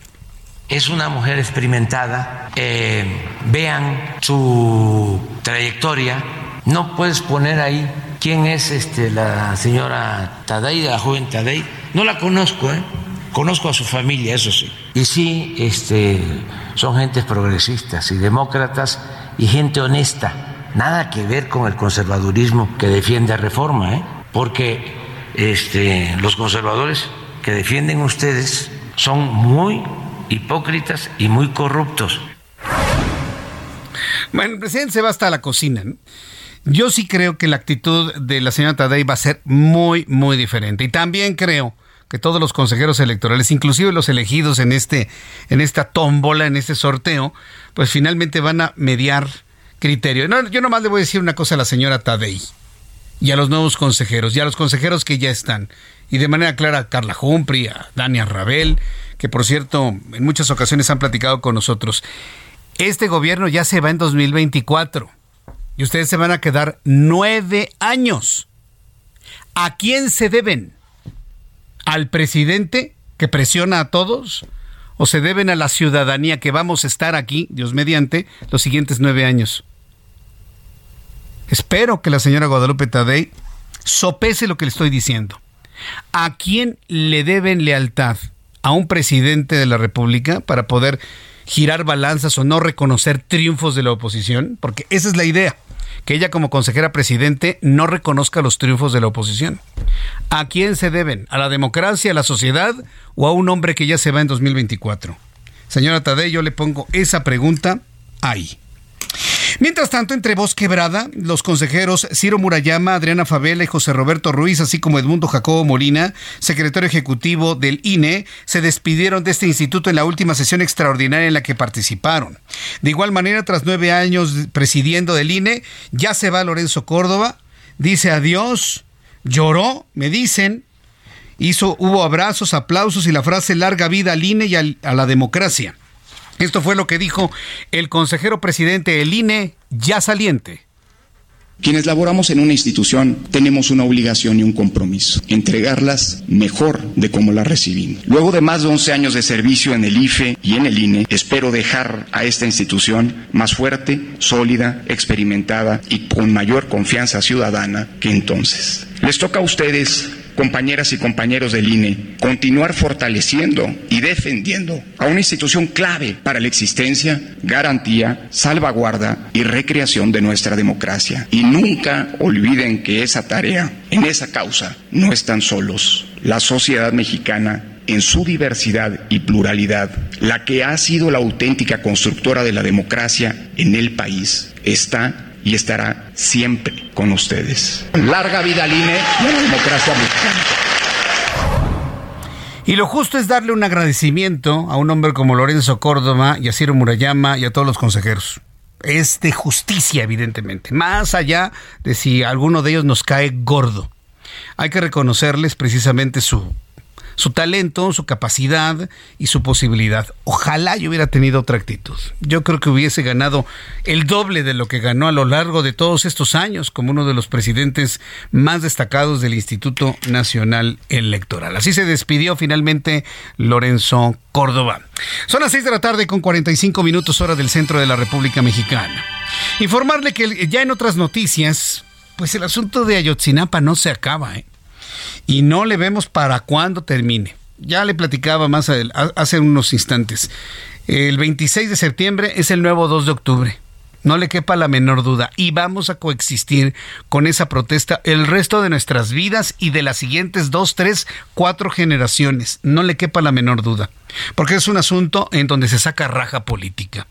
es una mujer experimentada, eh, vean su trayectoria, no puedes poner ahí quién es este, la señora Tadei, la joven Tadei, no la conozco, ¿eh? conozco a su familia, eso sí, y sí, este, son gentes progresistas y demócratas y gente honesta, nada que ver con el conservadurismo que defiende reforma, ¿eh? porque este, los conservadores que defienden ustedes son muy hipócritas y muy corruptos. Bueno, el presidente se va hasta la cocina. Yo sí creo que la actitud de la señora Tadei va a ser muy, muy diferente. Y también creo que todos los consejeros electorales, inclusive los elegidos en este, en esta tómbola, en este sorteo, pues finalmente van a mediar criterio. No, yo nomás le voy a decir una cosa a la señora Tadei y a los nuevos consejeros y a los consejeros que ya están. Y de manera clara a Carla Humphrey, a Dania Rabel, que por cierto en muchas ocasiones han platicado con nosotros. Este gobierno ya se va en 2024 y ustedes se van a quedar nueve años. ¿A quién se deben? ¿Al presidente que presiona a todos? ¿O se deben a la ciudadanía que vamos a estar aquí, Dios mediante, los siguientes nueve años? Espero que la señora Guadalupe Tadei sopese lo que le estoy diciendo. ¿A quién le deben lealtad? ¿A un presidente de la República para poder girar balanzas o no reconocer triunfos de la oposición? Porque esa es la idea. que ella como consejera presidente no reconozca los triunfos de la oposición. ¿A quién se deben? ¿A la democracia, a la sociedad o a un hombre que ya se va en 2024? Señora Tadei, yo le pongo esa pregunta ahí. Mientras tanto, entre voz quebrada, los consejeros Ciro Murayama, Adriana Favela y José Roberto Ruiz, así como Edmundo Jacobo Molina, secretario ejecutivo del INE, se despidieron de este instituto en la última sesión extraordinaria en la que participaron. De igual manera, tras nueve años presidiendo del INE, ya se va Lorenzo Córdoba, dice adiós, lloró, me dicen, hizo, hubo abrazos, aplausos y la frase larga vida al INE y a la democracia. Esto fue lo que dijo el consejero presidente del INE, ya saliente. Quienes laboramos en una institución tenemos una obligación y un compromiso, entregarlas mejor de como las recibimos. Luego de más de 11 años de servicio en el IFE y en el INE, espero dejar a esta institución más fuerte, sólida, experimentada y con mayor confianza ciudadana que entonces. Les toca a ustedes compañeras y compañeros del INE, continuar fortaleciendo y defendiendo a una institución clave para la existencia, garantía, salvaguarda y recreación de nuestra democracia. Y nunca olviden que esa tarea, en esa causa, no están solos. La sociedad mexicana en su diversidad y pluralidad, la que ha sido la auténtica constructora de la democracia en el país, está y estará siempre con ustedes. Larga vida al INE y a democracia mexicana. Y lo justo es darle un agradecimiento a un hombre como Lorenzo Córdoba y a Ciro Murayama y a todos los consejeros. Es de justicia, evidentemente, más allá de si alguno de ellos nos cae gordo. Hay que reconocerles precisamente su su talento, su capacidad y su posibilidad. Ojalá yo hubiera tenido otra actitud. Yo creo que hubiese ganado el doble de lo que ganó a lo largo de todos estos años como uno de los presidentes más destacados del Instituto Nacional Electoral. Así se despidió finalmente Lorenzo Córdoba. Son las 6 de la tarde con 45 minutos hora del centro de la República Mexicana. Informarle que ya en otras noticias, pues el asunto de Ayotzinapa no se acaba, ¿eh? Y no le vemos para cuándo termine. Ya le platicaba más hace unos instantes. El 26 de septiembre es el nuevo 2 de octubre. No le quepa la menor duda. Y vamos a coexistir con esa protesta el resto de nuestras vidas y de las siguientes dos, tres, cuatro generaciones. No le quepa la menor duda. Porque es un asunto en donde se saca raja política.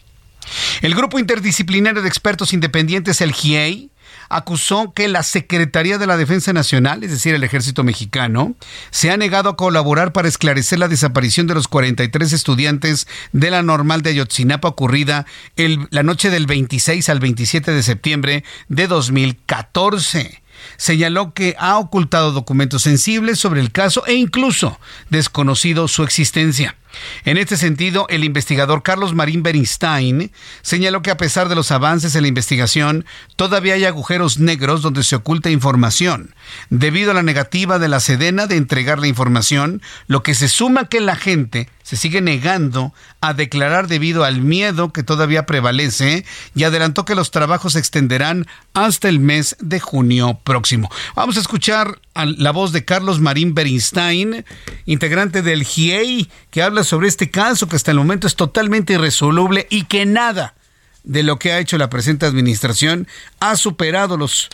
El grupo interdisciplinario de expertos independientes, el GIEI, acusó que la Secretaría de la Defensa Nacional, es decir, el Ejército Mexicano, se ha negado a colaborar para esclarecer la desaparición de los 43 estudiantes de la normal de Ayotzinapa ocurrida la noche del 26 al 27 de septiembre de 2014 señaló que ha ocultado documentos sensibles sobre el caso e incluso desconocido su existencia. En este sentido, el investigador Carlos Marín Bernstein señaló que a pesar de los avances en la investigación, todavía hay agujeros negros donde se oculta información, debido a la negativa de la Sedena de entregar la información, lo que se suma que la gente se sigue negando a declarar debido al miedo que todavía prevalece y adelantó que los trabajos se extenderán hasta el mes de junio próximo. Vamos a escuchar la voz de Carlos Marín Bernstein, integrante del GIEI, que habla sobre este caso que hasta el momento es totalmente irresoluble y que nada de lo que ha hecho la presente administración ha superado los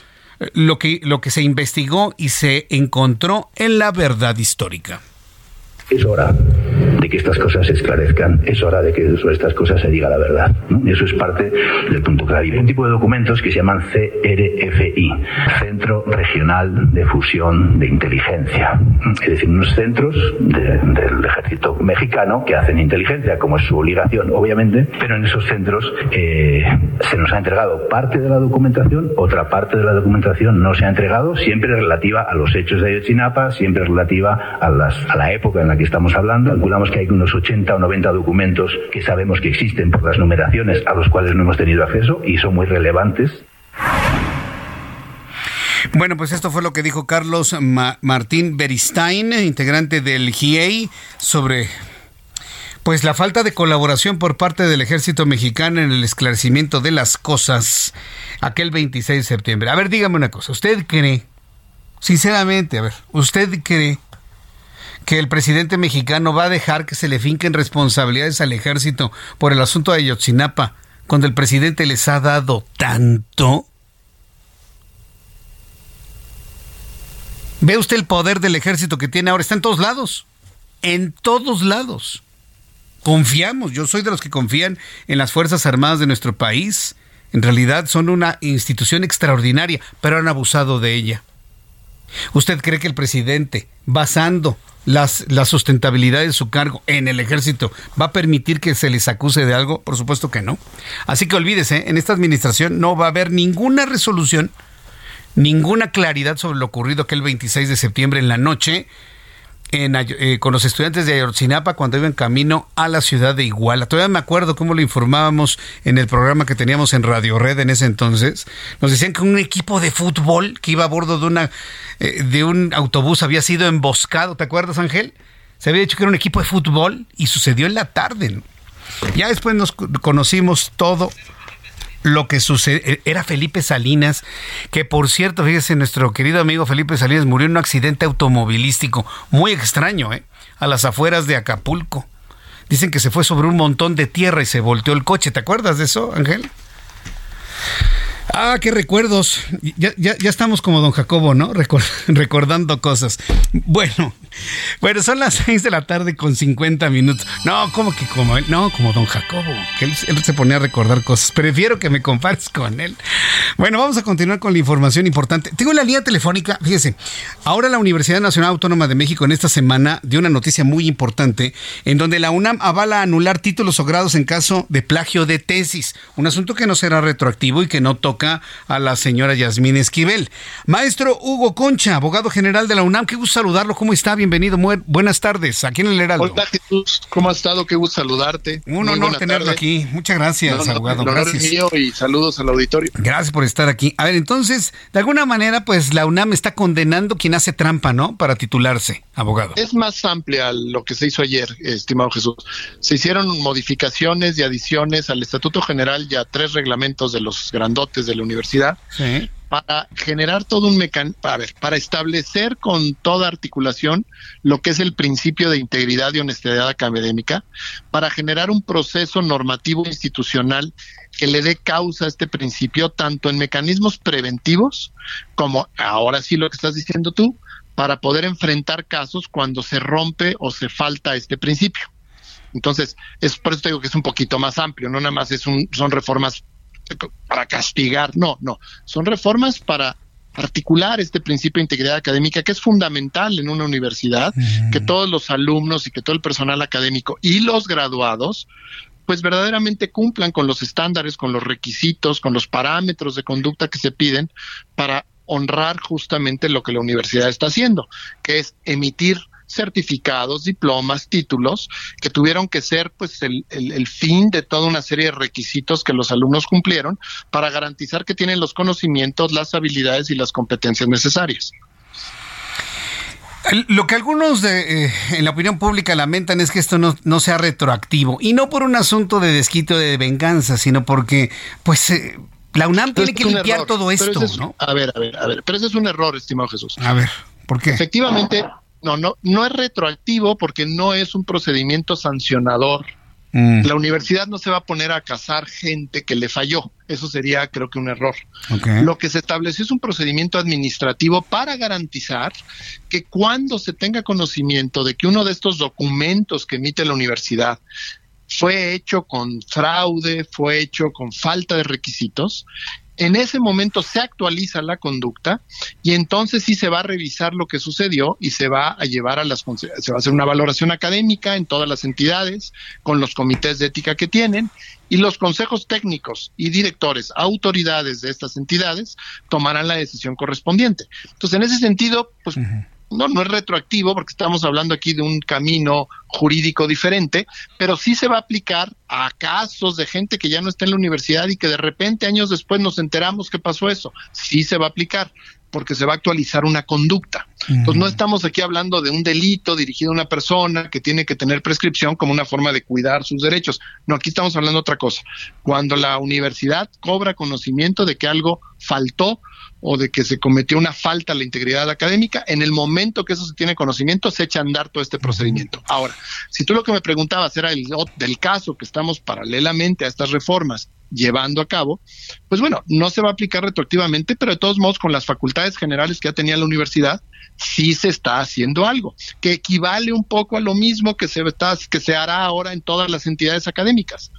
lo que, lo que se investigó y se encontró en la verdad histórica. Es hora que estas cosas se esclarezcan, es hora de que sobre estas cosas se diga la verdad. Y eso es parte del punto clave. Hay un tipo de documentos que se llaman CRFI, Centro Regional de Fusión de Inteligencia. Es decir, unos centros del ejército mexicano que hacen inteligencia, como es su obligación, obviamente, pero en esos centros eh, se nos ha entregado parte de la documentación, otra parte de la documentación no se ha entregado, siempre relativa a los hechos de Ayotzinapa, siempre relativa a, las, a la época en la que estamos hablando. Calculamos que hay unos 80 o 90 documentos que sabemos que existen por las numeraciones a los cuales no hemos tenido acceso y son muy relevantes. Bueno, pues esto fue lo que dijo Carlos Martín Beristain, integrante del GIEI, sobre pues la falta de colaboración por parte del ejército mexicano en el esclarecimiento de las cosas aquel 26 de septiembre. A ver, dígame una cosa, ¿usted cree, sinceramente, a ver, ¿usted cree que el presidente mexicano va a dejar que se le finquen responsabilidades al ejército por el asunto de Ayotzinapa, cuando el presidente les ha dado tanto? ¿Ve usted el poder del ejército que tiene ahora? Está en todos lados. En todos lados. Confiamos. Yo soy de los que confían en las Fuerzas Armadas de nuestro país. En realidad son una institución extraordinaria, pero han abusado de ella. ¿Usted cree que el presidente, basando las, la sustentabilidad de su cargo en el ejército, va a permitir que se les acuse de algo? Por supuesto que no. Así que olvídese, en esta administración no va a haber ninguna resolución, ninguna claridad sobre lo ocurrido aquel 26 de septiembre en la noche eh, con los estudiantes de Ayotzinapa cuando iban camino a la ciudad de Iguala. Todavía me acuerdo cómo lo informábamos en el programa que teníamos en Radio Red en ese entonces. Nos decían que un equipo de fútbol que iba a bordo de, una, eh, de un autobús había sido emboscado. ¿Te acuerdas, Ángel? Se había dicho que era un equipo de fútbol y sucedió en la tarde. Ya después nos conocimos todo lo que sucede. Era Felipe Salinas, que por cierto, fíjese, nuestro querido amigo Felipe Salinas murió en un accidente automovilístico muy extraño, ¿eh? A las afueras de Acapulco. Dicen que se fue sobre un montón de tierra y se volteó el coche. ¿Te acuerdas de eso, Ángel? Ah, qué recuerdos. Ya, ya, ya estamos como don Jacobo, ¿no? recordando cosas. Bueno, bueno, son las 6 de la tarde con 50 minutos. No, como que como él? No, como don Jacobo, que él, se ponía a recordar cosas. Prefiero que me compares con él. Bueno, vamos a continuar con la información importante. Tengo la línea telefónica, fíjese. Ahora la Universidad Nacional Autónoma de México en esta semana dio una noticia muy importante en donde la UNAM avala anular títulos o grados en caso de plagio de tesis. Un asunto que no será retroactivo y que no toca a la señora Yasmín Esquivel. Maestro Hugo Concha, abogado general de la UNAM, qué gusto saludarlo. ¿Cómo está? Bienvenido. buenas tardes. Aquí en el Heraldo. Hola Jesús, ¿cómo ha estado? Qué gusto saludarte. Un honor tenerlo aquí. Muchas gracias, abogado. gracias. mío y saludos al auditorio. Gracias por estar aquí. A ver, entonces, de alguna manera, pues la UNAM está condenando quien hace trampa, ¿no? Para titularse, abogado. Es más amplia lo que se hizo ayer, estimado Jesús. Se hicieron modificaciones y adiciones al Estatuto General y a tres reglamentos de los grandotes de la universidad para generar todo un mecanismo, para establecer con toda articulación lo que es el principio de integridad y honestidad académica, para generar un proceso normativo institucional que le dé causa a este principio tanto en mecanismos preventivos como ahora sí lo que estás diciendo tú, para poder enfrentar casos cuando se rompe o se falta este principio. Entonces, es por eso te digo que es un poquito más amplio, no nada más es un, son reformas para castigar, no, no, son reformas para articular este principio de integridad académica que es fundamental en una universidad, que todos los alumnos y que todo el personal académico y los graduados pues verdaderamente cumplan con los estándares, con los requisitos, con los parámetros de conducta que se piden para honrar justamente lo que la universidad está haciendo, que es emitir certificados, diplomas, títulos, que tuvieron que ser pues el, el, fin de toda una serie de requisitos que los alumnos cumplieron para garantizar que tienen los conocimientos, las habilidades y las competencias necesarias. Lo que algunos de, eh, en la opinión pública lamentan es que esto no, no, sea retroactivo y no por un asunto de desquito de venganza, sino porque pues eh, la UNAM tiene que limpiar todo esto, ¿no? A ver, a ver, a ver, pero ese es un error, estimado Jesús. A ver, ¿por qué? Efectivamente, no, no, no es retroactivo porque no es un procedimiento sancionador. Mm. La universidad no se va a poner a cazar gente que le falló. Eso sería, creo que, un error. Lo que se estableció es un procedimiento administrativo para garantizar que cuando se tenga conocimiento de que uno de estos documentos que emite la universidad fue hecho con fraude, fue hecho con falta de requisitos, en ese momento se actualiza la conducta y entonces sí se va a revisar lo que sucedió y se va a llevar a las se va a hacer una valoración académica en todas las entidades con los comités de ética que tienen y los consejos técnicos y directores, autoridades de estas entidades tomarán la decisión correspondiente. Entonces, en ese sentido, pues no, no es retroactivo porque estamos hablando aquí de un camino jurídico diferente, pero sí se va a aplicar a casos de gente que ya no está en la universidad y que de repente años después nos enteramos que pasó eso. Sí se va a aplicar porque se va a actualizar una conducta. Entonces no estamos aquí hablando de un delito dirigido a una persona que tiene que tener prescripción como una forma de cuidar sus derechos. No, aquí estamos hablando de otra cosa. Cuando la universidad cobra conocimiento de que algo faltó o de que se cometió una falta a la integridad académica, en el momento que eso se tiene conocimiento, se echa a andar todo este procedimiento. Ahora, si tú lo que me preguntabas era el, del caso que estamos paralelamente a estas reformas llevando a cabo, pues bueno, no se va a aplicar retroactivamente, pero de todos modos con las facultades generales que ya tenía la universidad, sí se está haciendo algo, que equivale un poco a lo mismo que se, que se hará ahora en todas las entidades académicas.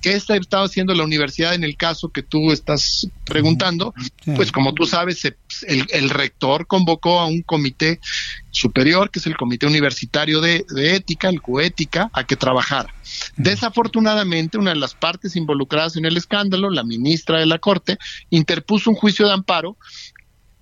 ¿Qué está estado haciendo la universidad en el caso que tú estás preguntando? Pues como tú sabes, el, el, rector convocó a un comité superior, que es el Comité Universitario de, de Ética, el CUETICA, a que trabajara. Desafortunadamente, una de las partes involucradas en el escándalo, la ministra de la Corte, interpuso un juicio de amparo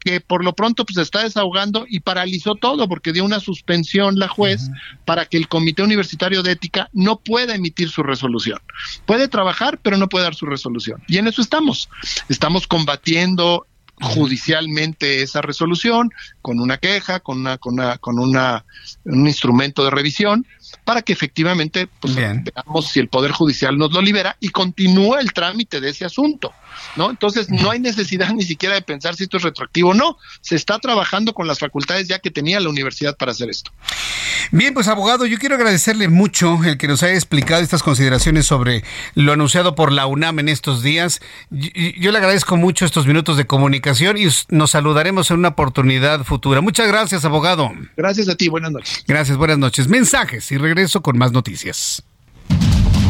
que por lo pronto pues está desahogando y paralizó todo porque dio una suspensión la juez para que el Comité Universitario de Ética no pueda emitir su resolución. Puede trabajar, pero no puede dar su resolución. Y en eso estamos. Estamos combatiendo judicialmente esa resolución con una queja, con una con una con una un instrumento de revisión para que efectivamente pues, veamos si el Poder Judicial nos lo libera y continúa el trámite de ese asunto. ¿No? Entonces no hay necesidad ni siquiera de pensar si esto es retroactivo o no. Se está trabajando con las facultades ya que tenía la universidad para hacer esto. Bien, pues abogado, yo quiero agradecerle mucho el que nos haya explicado estas consideraciones sobre lo anunciado por la UNAM en estos días. Yo, yo le agradezco mucho estos minutos de comunicación y nos saludaremos en una oportunidad futura. Muchas gracias, abogado. Gracias a ti, buenas noches. Gracias, buenas noches. Mensajes y regreso con más noticias.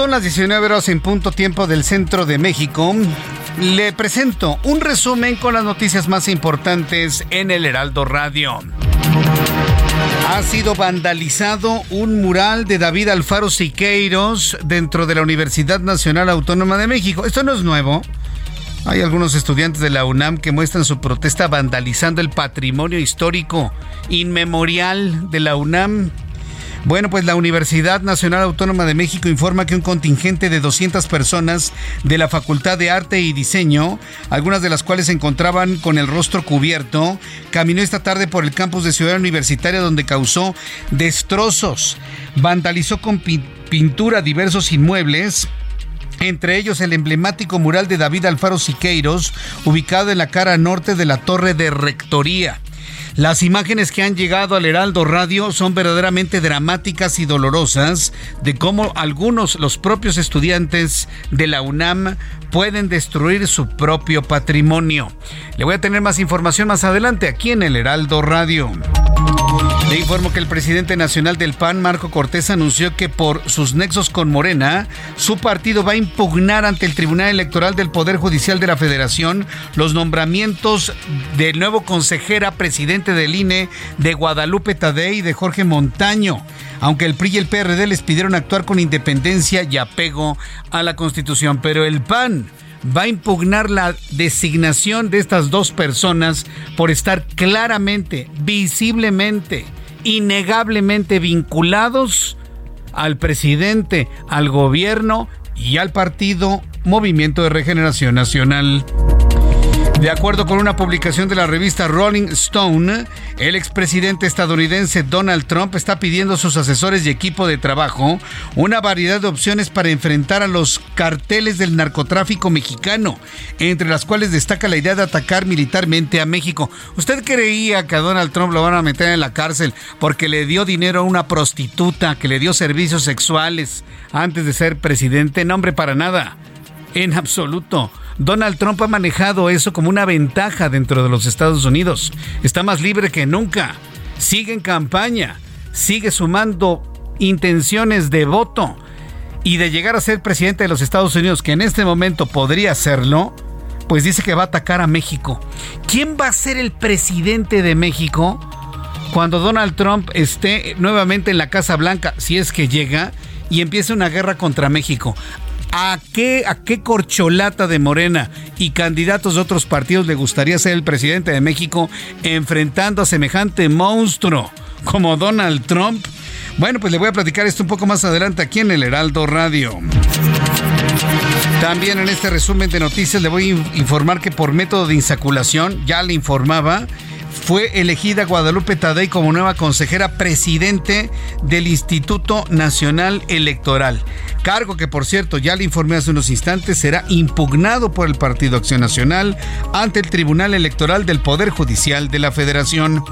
7 en punto, las 19 horas en punto tiempo del centro de México. Le presento un resumen con las noticias más importantes en el Heraldo Radio. Ha sido vandalizado un mural de David Alfaro Siqueiros dentro de la Universidad Nacional Autónoma de México. Esto no es nuevo. Hay algunos estudiantes de la UNAM que muestran su protesta vandalizando el patrimonio histórico inmemorial de la UNAM. Bueno, pues la Universidad Nacional Autónoma de México informa que un contingente de 200 personas de la Facultad de Arte y Diseño, algunas de las cuales se encontraban con el rostro cubierto, caminó esta tarde por el campus de Ciudad Universitaria donde causó destrozos, vandalizó con pintura diversos inmuebles, entre ellos el emblemático mural de David Alfaro Siqueiros, ubicado en la cara norte de la Torre de Rectoría. Las imágenes que han llegado al Heraldo Radio son verdaderamente dramáticas y dolorosas de cómo algunos, los propios estudiantes de la UNAM, pueden destruir su propio patrimonio. Le voy a tener más información más adelante aquí en el Heraldo Radio. Le informo que el presidente nacional del PAN, Marco Cortés, anunció que por sus nexos con Morena, su partido va a impugnar ante el Tribunal Electoral del Poder Judicial de la Federación los nombramientos del nuevo consejera presidente del INE de Guadalupe Tadei y de Jorge Montaño. Aunque el PRI y el PRD les pidieron actuar con independencia y apego a la Constitución, pero el PAN va a impugnar la designación de estas dos personas por estar claramente, visiblemente, innegablemente vinculados al presidente, al gobierno y al partido Movimiento de Regeneración Nacional. De acuerdo con una publicación de la revista Rolling Stone, el expresidente estadounidense Donald Trump está pidiendo a sus asesores y equipo de trabajo una variedad de opciones para enfrentar a los carteles del narcotráfico mexicano, entre las cuales destaca la idea de atacar militarmente a México. ¿Usted creía que a Donald Trump lo van a meter en la cárcel porque le dio dinero a una prostituta que le dio servicios sexuales antes de ser presidente? No, hombre, para nada. En absoluto. Donald Trump ha manejado eso como una ventaja dentro de los Estados Unidos. Está más libre que nunca. Sigue en campaña. Sigue sumando intenciones de voto. Y de llegar a ser presidente de los Estados Unidos, que en este momento podría serlo, pues dice que va a atacar a México. ¿Quién va a ser el presidente de México cuando Donald Trump esté nuevamente en la Casa Blanca, si es que llega, y empiece una guerra contra México? ¿A qué, ¿A qué corcholata de Morena y candidatos de otros partidos le gustaría ser el presidente de México enfrentando a semejante monstruo como Donald Trump? Bueno, pues le voy a platicar esto un poco más adelante aquí en el Heraldo Radio. También en este resumen de noticias le voy a informar que por método de insaculación, ya le informaba, fue elegida Guadalupe Tadei como nueva consejera presidente del Instituto Nacional Electoral. Cargo que, por cierto, ya le informé hace unos instantes, será impugnado por el Partido Acción Nacional ante el Tribunal Electoral del Poder Judicial de la Federación.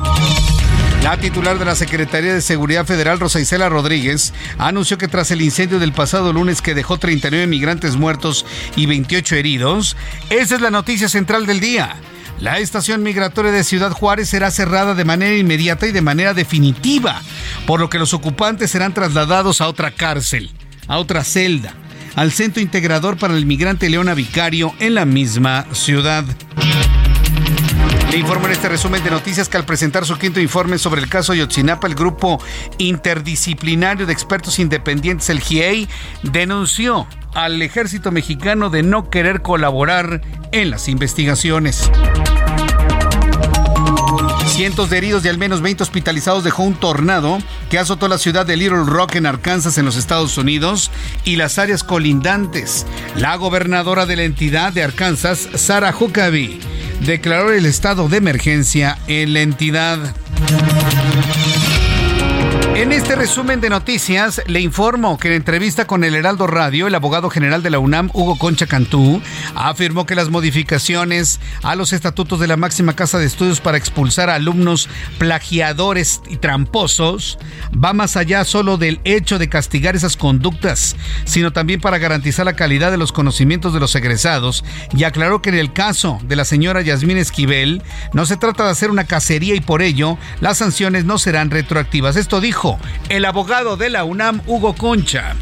La titular de la Secretaría de Seguridad Federal, Rosa Isela Rodríguez, anunció que tras el incendio del pasado lunes que dejó 39 migrantes muertos y 28 heridos, esa es la noticia central del día. La estación migratoria de Ciudad Juárez será cerrada de manera inmediata y de manera definitiva, por lo que los ocupantes serán trasladados a otra cárcel, a otra celda, al Centro Integrador para el Migrante Leona Vicario en la misma ciudad. Le informo en este resumen de noticias que al presentar su quinto informe sobre el caso Yotzinapa, el grupo interdisciplinario de expertos independientes, el GIEI, denunció al ejército mexicano de no querer colaborar en las investigaciones. Cientos de heridos y al menos 20 hospitalizados dejó un tornado que azotó la ciudad de Little Rock en Arkansas en los Estados Unidos y las áreas colindantes. La gobernadora de la entidad de Arkansas, Sarah Huckabee, declaró el estado de emergencia en la entidad. En este resumen de noticias, le informo que en entrevista con el Heraldo Radio, el abogado general de la UNAM, Hugo Concha Cantú, afirmó que las modificaciones a los estatutos de la máxima casa de estudios para expulsar a alumnos plagiadores y tramposos va más allá solo del hecho de castigar esas conductas, sino también para garantizar la calidad de los conocimientos de los egresados y aclaró que en el caso de la señora Yasmín Esquivel no se trata de hacer una cacería y por ello las sanciones no serán retroactivas. Esto dijo el abogado de la UNAM, Hugo Concha.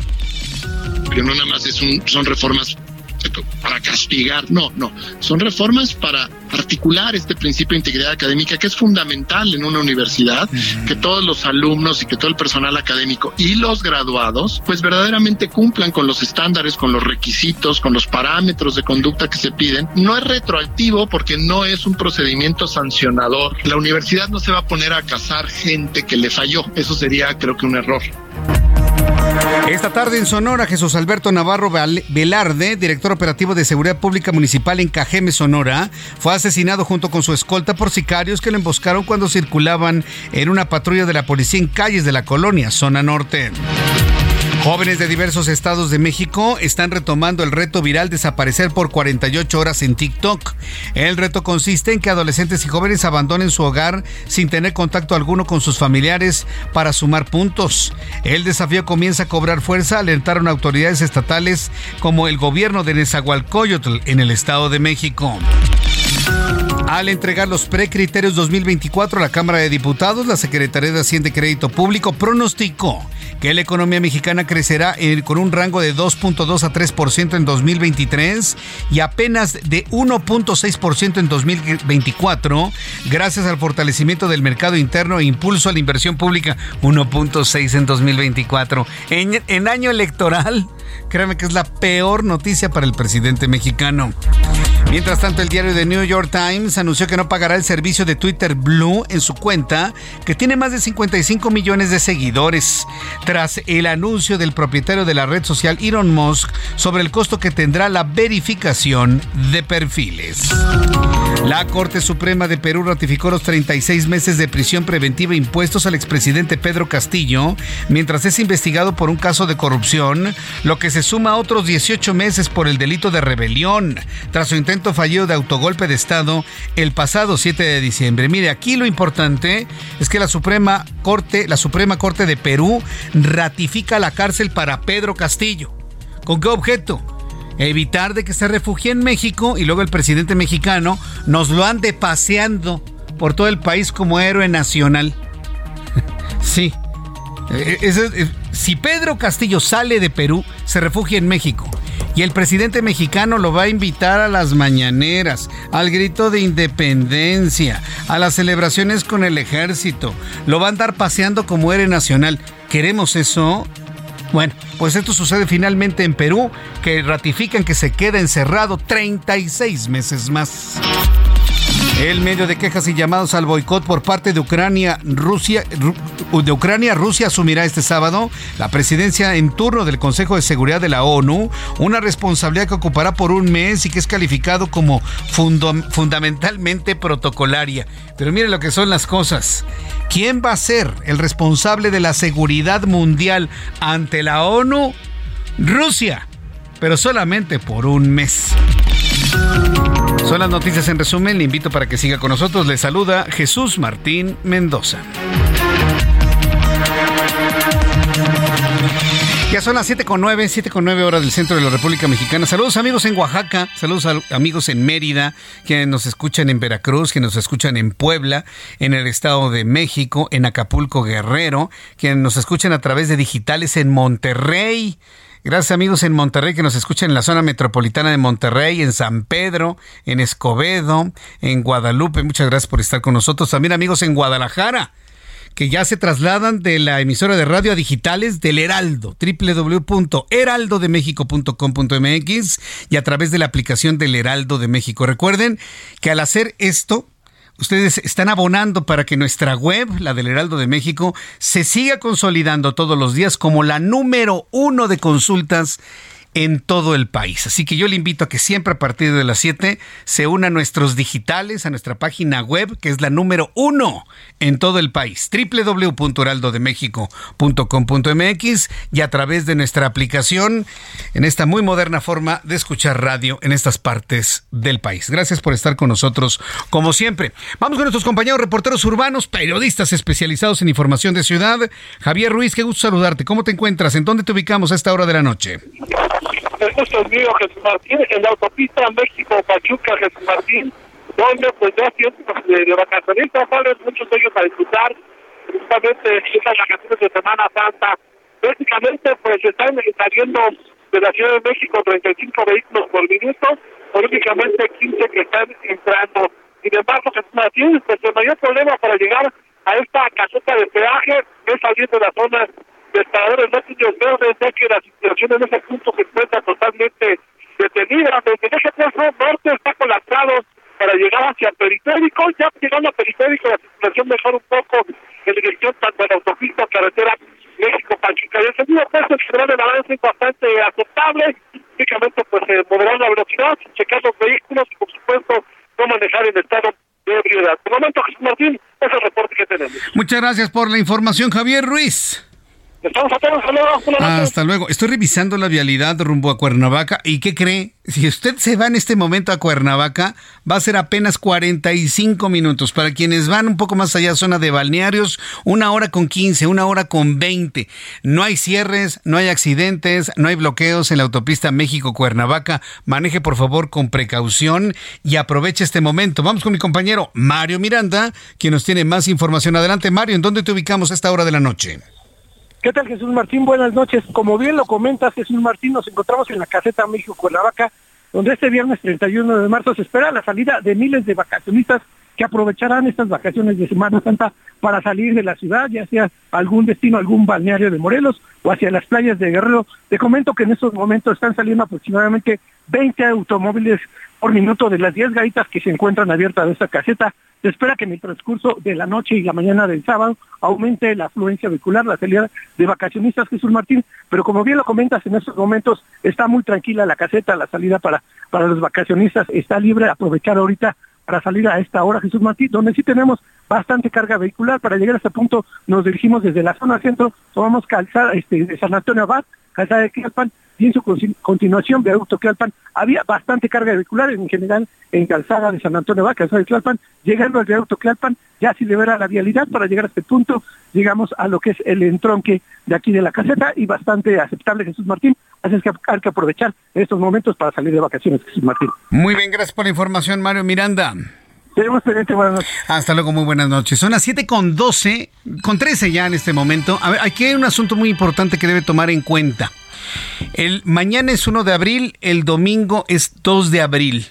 Que no nada más es son reformas para castigar, no, no, son reformas para articular este principio de integridad académica que es fundamental en una universidad, que todos los alumnos y que todo el personal académico y los graduados pues verdaderamente cumplan con los estándares, con los requisitos, con los parámetros de conducta que se piden. No es retroactivo porque no es un procedimiento sancionador. La universidad no se va a poner a cazar gente que le falló. Eso sería creo que un error. Esta tarde en Sonora, Jesús Alberto Navarro Velarde, director operativo de Seguridad Pública Municipal en Cajeme, Sonora, fue asesinado junto con su escolta por sicarios que lo emboscaron cuando circulaban en una patrulla de la policía en calles de la colonia, zona norte. Jóvenes de diversos estados de México están retomando el reto viral Desaparecer por 48 horas en TikTok. El reto consiste en que adolescentes y jóvenes abandonen su hogar sin tener contacto alguno con sus familiares para sumar puntos. El desafío comienza a cobrar fuerza, alentaron autoridades estatales como el gobierno de Nezahualcóyotl en el Estado de México. Al entregar los precriterios 2024 a la Cámara de Diputados, la Secretaría de Hacienda y Crédito Público pronosticó que la economía mexicana crecerá con un rango de 2.2 a 3% en 2023 y apenas de 1.6% en 2024, gracias al fortalecimiento del mercado interno e impulso a la inversión pública 1.6 en 2024. En, en año electoral, créame que es la peor noticia para el presidente mexicano. Mientras tanto, el diario The New York Times anunció que no pagará el servicio de Twitter Blue en su cuenta, que tiene más de 55 millones de seguidores, tras el anuncio del propietario de la red social Elon Musk sobre el costo que tendrá la verificación de perfiles. La Corte Suprema de Perú ratificó los 36 meses de prisión preventiva impuestos al expresidente Pedro Castillo mientras es investigado por un caso de corrupción, lo que se suma otros 18 meses por el delito de rebelión, tras su intento fallido de autogolpe de Estado el pasado 7 de diciembre. Mire, aquí lo importante es que la Suprema Corte, la Suprema Corte de Perú ratifica la cárcel para Pedro Castillo. ¿Con qué objeto? evitar de que se refugie en México y luego el presidente mexicano nos lo ande paseando por todo el país como héroe nacional. sí. Eh, eh, si Pedro Castillo sale de Perú, se refugia en México Y el presidente mexicano lo va a invitar a las mañaneras, al grito de independencia, a las celebraciones con el ejército. Lo va a andar paseando como héroe nacional. ¿Queremos eso? Bueno, pues esto sucede finalmente en Perú, que ratifican que se queda encerrado 36 meses más. El medio de quejas y llamados al boicot por parte de Ucrania, Rusia, de Ucrania, Rusia asumirá este sábado la presidencia en turno del Consejo de Seguridad de la ONU, una responsabilidad que ocupará por un mes y que es calificado como fundamentalmente protocolaria. Pero miren lo que son las cosas. ¿Quién va a ser el responsable de la seguridad mundial ante la ONU? Rusia, pero solamente por un mes. Son las noticias en resumen. Le invito para que siga con nosotros. Le saluda Jesús Martín Mendoza. Ya son las 7 con 9, 7 con 9 horas del centro de la República Mexicana. Saludos amigos en Oaxaca, saludos amigos en Mérida, que nos escuchan en Veracruz, que nos escuchan en Puebla, en el Estado de México, en Acapulco Guerrero, que nos escuchan a través de digitales en Monterrey. Gracias amigos en Monterrey que nos escuchan en la zona metropolitana de Monterrey, en San Pedro, en Escobedo, en Guadalupe. Muchas gracias por estar con nosotros. También amigos en Guadalajara que ya se trasladan de la emisora de radio a digitales del Heraldo, www.heraldodemexico.com.mx y a través de la aplicación del Heraldo de México. Recuerden que al hacer esto, ustedes están abonando para que nuestra web, la del Heraldo de México, se siga consolidando todos los días como la número uno de consultas en todo el país. Así que yo le invito a que siempre a partir de las 7 se una a nuestros digitales, a nuestra página web, que es la número uno en todo el país, www.heraldodemexico.com.mx y a través de nuestra aplicación en esta muy moderna forma de escuchar radio en estas partes del país. Gracias por estar con nosotros, como siempre. Vamos con nuestros compañeros reporteros urbanos, periodistas especializados en información de ciudad. Javier Ruiz, qué gusto saludarte. ¿Cómo te encuentras? ¿En dónde te ubicamos a esta hora de la noche? El gusto mío, Jesús Martín, en la autopista México-Pachuca, Jesús Martín, donde pues ya de, de vacacionistas salen muchos de ellos a disfrutar justamente estas vacaciones de Semana Santa. Básicamente pues están saliendo de la Ciudad de México 35 vehículos por minuto, únicamente 15 que están entrando. Sin embargo, Jesús Martín, pues el mayor problema para llegar a esta caseta de peaje es salir de la zona de paradores no verdes, ya que la situación en ese punto se encuentra totalmente detenida. Desde ese paso norte está colapsado para llegar hacia periférico, ya llegando a periférico la situación mejora un poco en dirección tanto a la autopista carretera México-Pachuca. Y el segundo puesto en general el avance es bastante aceptable, únicamente pues eh, moderar la velocidad, checar los vehículos y por supuesto no manejar en estado de ebriedad. De momento, Jesús Martín, es el reporte que tenemos. Muchas gracias por la información, Javier Ruiz. Hasta luego. Estoy revisando la vialidad rumbo a Cuernavaca. ¿Y qué cree? Si usted se va en este momento a Cuernavaca, va a ser apenas 45 minutos. Para quienes van un poco más allá, zona de balnearios, una hora con 15, una hora con 20. No hay cierres, no hay accidentes, no hay bloqueos en la autopista México-Cuernavaca. Maneje por favor con precaución y aproveche este momento. Vamos con mi compañero Mario Miranda, quien nos tiene más información. Adelante, Mario, ¿en dónde te ubicamos a esta hora de la noche? ¿Qué tal Jesús Martín? Buenas noches. Como bien lo comentas, Jesús Martín, nos encontramos en la caseta México Cuernavaca, donde este viernes 31 de marzo se espera la salida de miles de vacacionistas que aprovecharán estas vacaciones de Semana Santa para salir de la ciudad, ya sea algún destino, algún balneario de Morelos o hacia las playas de Guerrero. Te comento que en estos momentos están saliendo aproximadamente 20 automóviles por minuto de las 10 garitas que se encuentran abiertas de esta caseta. Se espera que en el transcurso de la noche y la mañana del sábado aumente la afluencia vehicular, la salida de vacacionistas Jesús Martín, pero como bien lo comentas, en estos momentos está muy tranquila la caseta, la salida para, para los vacacionistas está libre, aprovechar ahorita para salir a esta hora Jesús Martín, donde sí tenemos bastante carga vehicular. Para llegar a este punto nos dirigimos desde la zona centro, tomamos calzada este, de San Antonio Abad, calzada de Quilpan, y en su continuación, viaducto Tlalpan, había bastante carga vehicular en general en calzada de San Antonio Vaca, de Tlalpan, llegando al viaducto Tlalpan, ya se libera la vialidad para llegar a este punto, llegamos a lo que es el entronque de aquí de la caseta y bastante aceptable Jesús Martín, así es que hay que aprovechar estos momentos para salir de vacaciones Jesús Martín. Muy bien, gracias por la información Mario Miranda. Tenemos pendiente, buenas noches. Hasta luego, muy buenas noches. Son las 7 con 12, con 13 ya en este momento. Aquí hay un asunto muy importante que debe tomar en cuenta. El mañana es 1 de abril, el domingo es 2 de abril.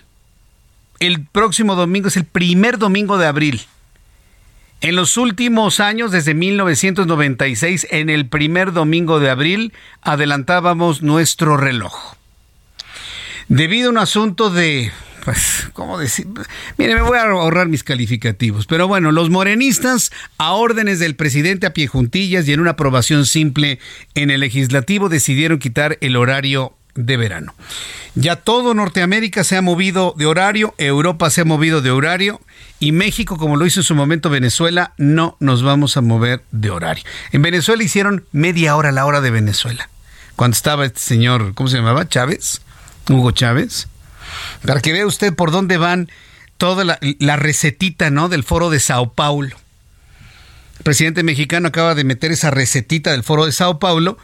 El próximo domingo es el primer domingo de abril. En los últimos años, desde 1996, en el primer domingo de abril, adelantábamos nuestro reloj. Debido a un asunto de pues, ¿cómo decir? Mire, me voy a ahorrar mis calificativos. Pero bueno, los morenistas, a órdenes del presidente a pie juntillas y en una aprobación simple en el legislativo, decidieron quitar el horario de verano. Ya todo Norteamérica se ha movido de horario, Europa se ha movido de horario y México, como lo hizo en su momento Venezuela, no nos vamos a mover de horario. En Venezuela hicieron media hora la hora de Venezuela. Cuando estaba este señor, ¿cómo se llamaba? Chávez, Hugo Chávez para que vea usted por dónde van toda la, recetita, ¿no? Del foro de Sao Paulo. El presidente mexicano acaba de meter esa recetita del foro de Sao Paulo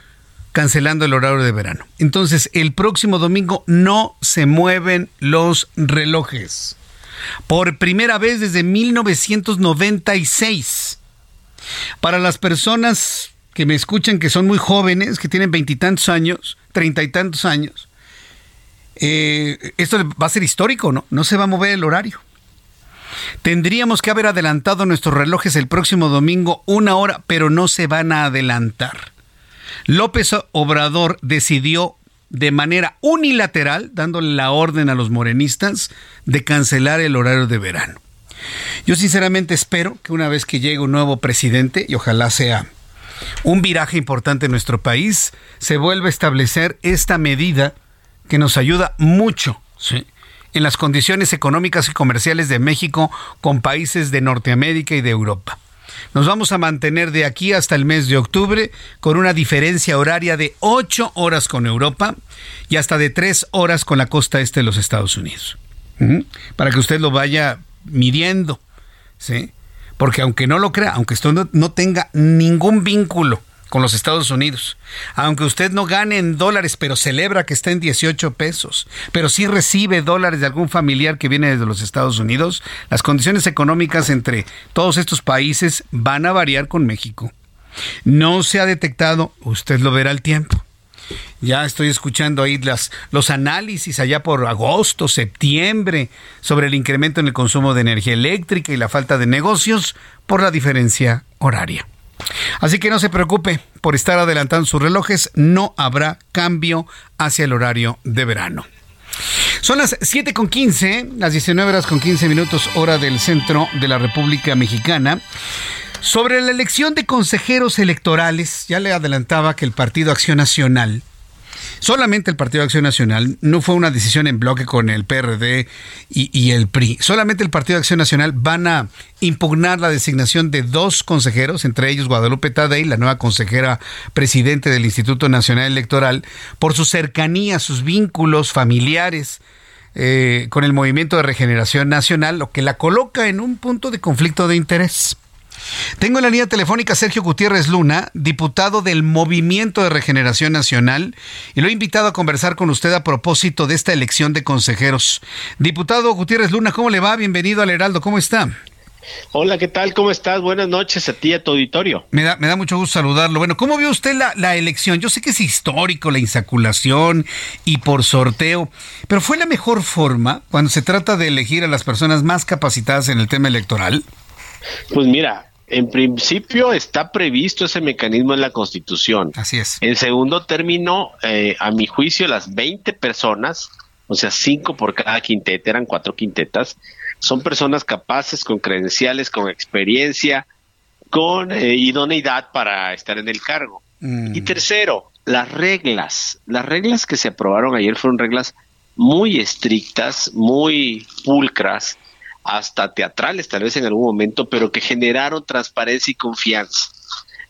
cancelando el horario de verano. Entonces, el próximo domingo no se mueven los relojes. Por primera vez desde 1996. Para las personas que me escuchan que son muy jóvenes, que tienen veintitantos años, treinta y tantos años, eh, esto va a ser histórico, ¿no? No se va a mover el horario. Tendríamos que haber adelantado nuestros relojes el próximo domingo una hora, pero no se van a adelantar. López Obrador decidió de manera unilateral, dándole la orden a los morenistas, de cancelar el horario de verano. Yo sinceramente espero que una vez que llegue un nuevo presidente, y ojalá sea un viraje importante en nuestro país, se vuelva a establecer esta medida que nos ayuda mucho en las condiciones económicas y comerciales de México con países de Norteamérica y de Europa. Nos vamos a mantener de aquí hasta el mes de octubre con una diferencia horaria de 8 horas con Europa y hasta de 3 horas con la costa este de los Estados Unidos. Para que usted lo vaya midiendo. ¿sí? Porque aunque no lo crea, aunque esto no tenga ningún vínculo con los Estados Unidos. Aunque usted no gane en dólares, pero celebra que está en 18 pesos, pero sí recibe dólares de algún familiar que viene desde los Estados Unidos, las condiciones económicas entre todos estos países van a variar con México. No se ha detectado, usted lo verá al tiempo. Ya estoy escuchando ahí las, los análisis allá por agosto, septiembre, sobre el incremento en el consumo de energía eléctrica y la falta de negocios por la diferencia horaria. Así que no se preocupe por estar adelantando sus relojes, no habrá cambio hacia el horario de verano. Son las 7 con 15, las 19 horas con 15 minutos, hora del centro de la República Mexicana. Sobre la elección de consejeros electorales, ya le adelantaba que el Partido Acción Nacional Solamente el Partido de Acción Nacional, no fue una decisión en bloque con el PRD y, el PRI. Solamente el Partido de Acción Nacional van a impugnar la designación de dos consejeros, entre ellos Guadalupe Tadei, la nueva consejera presidente del Instituto Nacional Electoral, por su cercanía, sus vínculos familiares. Eh, con el movimiento de regeneración nacional, lo que la coloca en un punto de conflicto de interés. Tengo en la línea telefónica Sergio Gutiérrez Luna, diputado del Movimiento de Regeneración Nacional, y lo he invitado a conversar con usted a propósito de esta elección de consejeros. Diputado Gutiérrez Luna, ¿cómo le va? Bienvenido al Heraldo, ¿cómo está? Hola, ¿qué tal? ¿Cómo estás? Buenas noches a ti y a tu auditorio. Me da, me da mucho gusto saludarlo. Bueno, ¿cómo vio usted la, la, elección? Yo sé que es histórico la insaculación y por sorteo, pero ¿fue la mejor forma cuando se trata de elegir a las personas más capacitadas en el tema electoral? Pues mira, en principio está previsto ese mecanismo en la Constitución. Así es. En segundo término, eh, a mi juicio, las 20 personas, o sea, cinco por cada quinteta, eran cuatro quintetas, son personas capaces, con credenciales, con experiencia, con eh, idoneidad para estar en el cargo. Mm. Y tercero, las reglas. Las reglas que se aprobaron ayer fueron reglas muy estrictas, muy pulcras, hasta teatrales tal vez en algún momento, pero que generaron transparencia y confianza.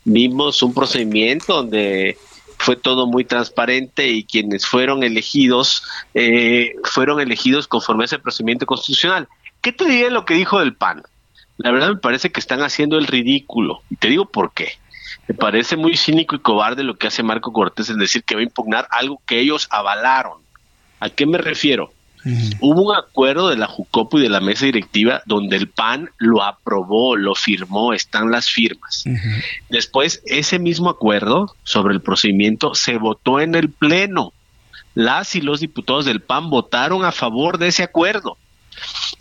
Vimos un procedimiento donde fue todo muy transparente y quienes fueron elegidos eh, fueron elegidos conforme a ese procedimiento constitucional. ¿Qué te diré lo que dijo del PAN? La verdad me parece que están haciendo el ridículo. Y te digo por qué. Me parece muy cínico y cobarde lo que hace Marco Cortés en decir que va a impugnar algo que ellos avalaron. ¿A qué me refiero? Hubo un acuerdo de la Jucopo y de la mesa directiva donde el PAN lo aprobó, lo firmó, están las firmas. Después, ese mismo acuerdo sobre el procedimiento se votó en el Pleno. Las y los diputados del PAN votaron a favor de ese acuerdo.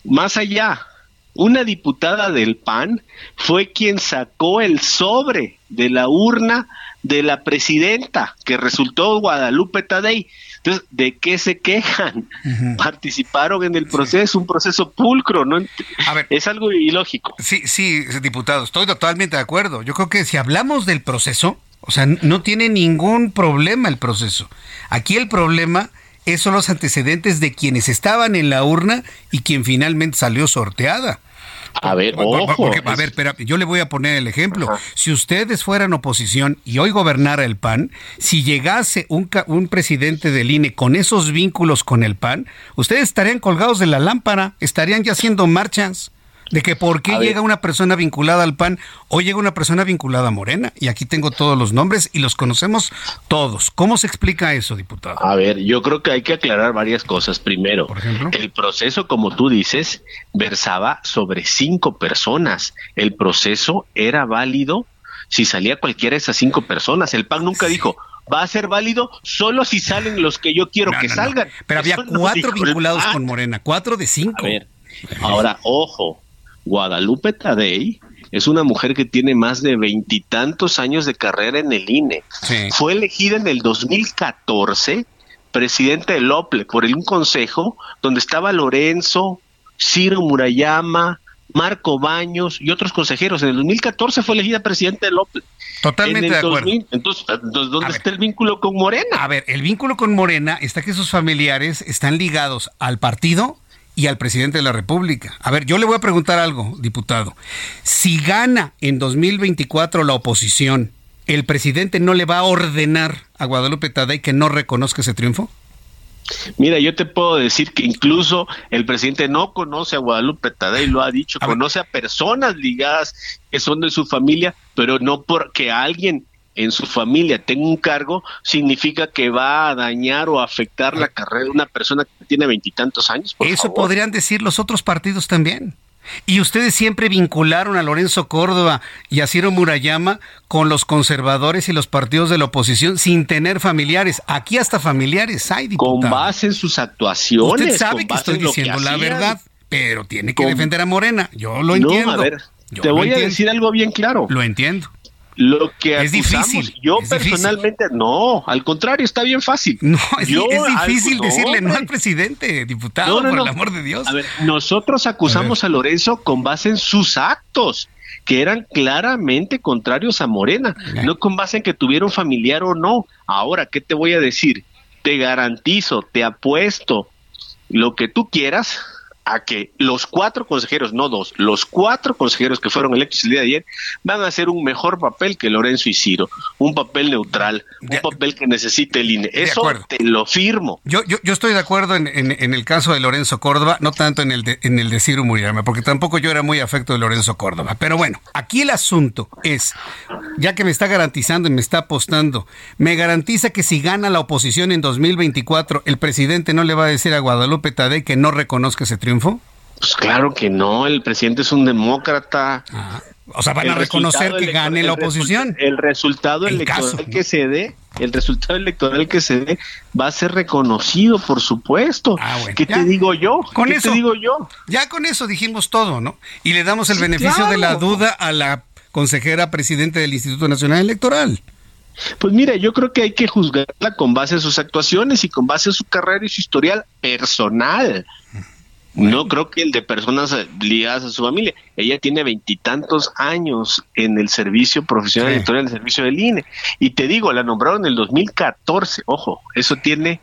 Más allá, una diputada del PAN fue quien sacó el sobre de la urna de la presidenta, que resultó Guadalupe Tadei. Entonces, ¿de qué se quejan? Participaron en el proceso, un proceso pulcro, ¿no? A ver, es algo ilógico. Sí, sí, diputado, estoy totalmente de acuerdo. Yo creo que si hablamos del proceso, o sea, no tiene ningún problema el proceso. Aquí el problema esos son los antecedentes de quienes estaban en la urna y quien finalmente salió sorteada. A ver, ojo. a ver, pero yo le voy a poner el ejemplo. Si ustedes fueran oposición y hoy gobernara el PAN, si llegase un, un presidente del INE con esos vínculos con el PAN, ustedes estarían colgados de la lámpara, estarían ya haciendo marchas de que por qué llega una persona vinculada al PAN o llega una persona vinculada a Morena. Y aquí tengo todos los nombres y los conocemos todos. ¿Cómo se explica eso, diputado? A ver, yo creo que hay que aclarar varias cosas. Primero, el proceso, como tú dices, versaba sobre cinco personas. El proceso era válido si salía cualquiera de esas cinco personas. El PAN nunca dijo, va a ser válido solo si salen los que yo quiero que salgan. Pero había cuatro vinculados con Morena, cuatro de cinco. A ver, ahora, ojo, Guadalupe Tadei es una mujer que tiene más de veintitantos años de carrera en el INE. Fue elegida en el 2014 presidente del OPLE por un consejo donde estaba Lorenzo, Ciro Murayama, Marco Baños y otros consejeros. En el 2014 fue elegida presidente del OPLE. Totalmente de acuerdo. entonces, ¿dónde está el vínculo con Morena? A ver, el vínculo con Morena está que sus familiares están ligados al partido y al presidente de la República. A ver, yo le voy a preguntar algo, diputado. Si gana en 2024 la oposición, ¿el presidente no le va a ordenar a Guadalupe Tadei que no reconozca ese triunfo? Mira, yo te puedo decir que incluso el presidente no conoce a Guadalupe Tadei, lo ha dicho, conoce a personas ligadas que son de su familia, pero no porque alguien en su familia tenga un cargo, significa que va a dañar o afectar la carrera de una persona que tiene veintitantos años. Eso podrían decir los otros partidos también. Y ustedes siempre vincularon a Lorenzo Córdoba y a Ciro Murayama con los conservadores y los partidos de la oposición sin tener familiares. Aquí hasta familiares hay, diputado. Con base en sus actuaciones. Usted sabe que estoy diciendo la verdad, pero tiene que defender a Morena. Yo lo entiendo. A ver, te voy a decir algo bien claro. Lo entiendo. Lo que es difícil. Yo personalmente, no, al contrario, está bien fácil. No, es, difícil decirle no al presidente, diputado, por el amor de Dios. A ver, nosotros acusamos a, Lorenzo con base en sus actos que eran claramente contrarios a Morena, no con base en que tuvieron familiar o no. Ahora, ¿qué te voy a decir? Te garantizo, te apuesto lo que tú quieras a que los cuatro consejeros, no dos, los cuatro consejeros que fueron electos el día de ayer van a hacer un mejor papel que Lorenzo y Ciro, un papel neutral, un papel que necesite el INE. Eso te lo firmo. Yo, yo, yo estoy de acuerdo en, en, el caso de Lorenzo Córdoba, no tanto en el de, en el de Ciro Muriarme, porque tampoco yo era muy afecto de Lorenzo Córdoba. Pero bueno, aquí el asunto es, ya que me está garantizando y me está apostando, me garantiza que si gana la oposición en 2024, el presidente no le va a decir a Guadalupe Tadei que no reconozca ese triunfo. Pues claro que no, el presidente es un demócrata. O sea, van a reconocer que gane la oposición. El resultado electoral que se dé, el resultado electoral que se dé va a ser reconocido, por supuesto. Ah, ¿Qué te digo yo? Con ¿Qué eso te digo yo? Ya con eso dijimos todo, ¿no? Y le damos el beneficio de la duda a la consejera presidente del Instituto Nacional Electoral. Pues mira, yo creo que hay que juzgarla con base en sus actuaciones y con base en su carrera y su historial personal. No creo que el de personas ligadas a su familia. Ella tiene veintitantos años en el servicio profesional electoral, en el servicio del INE. Y te digo, la nombraron en el 2014. Ojo, eso tiene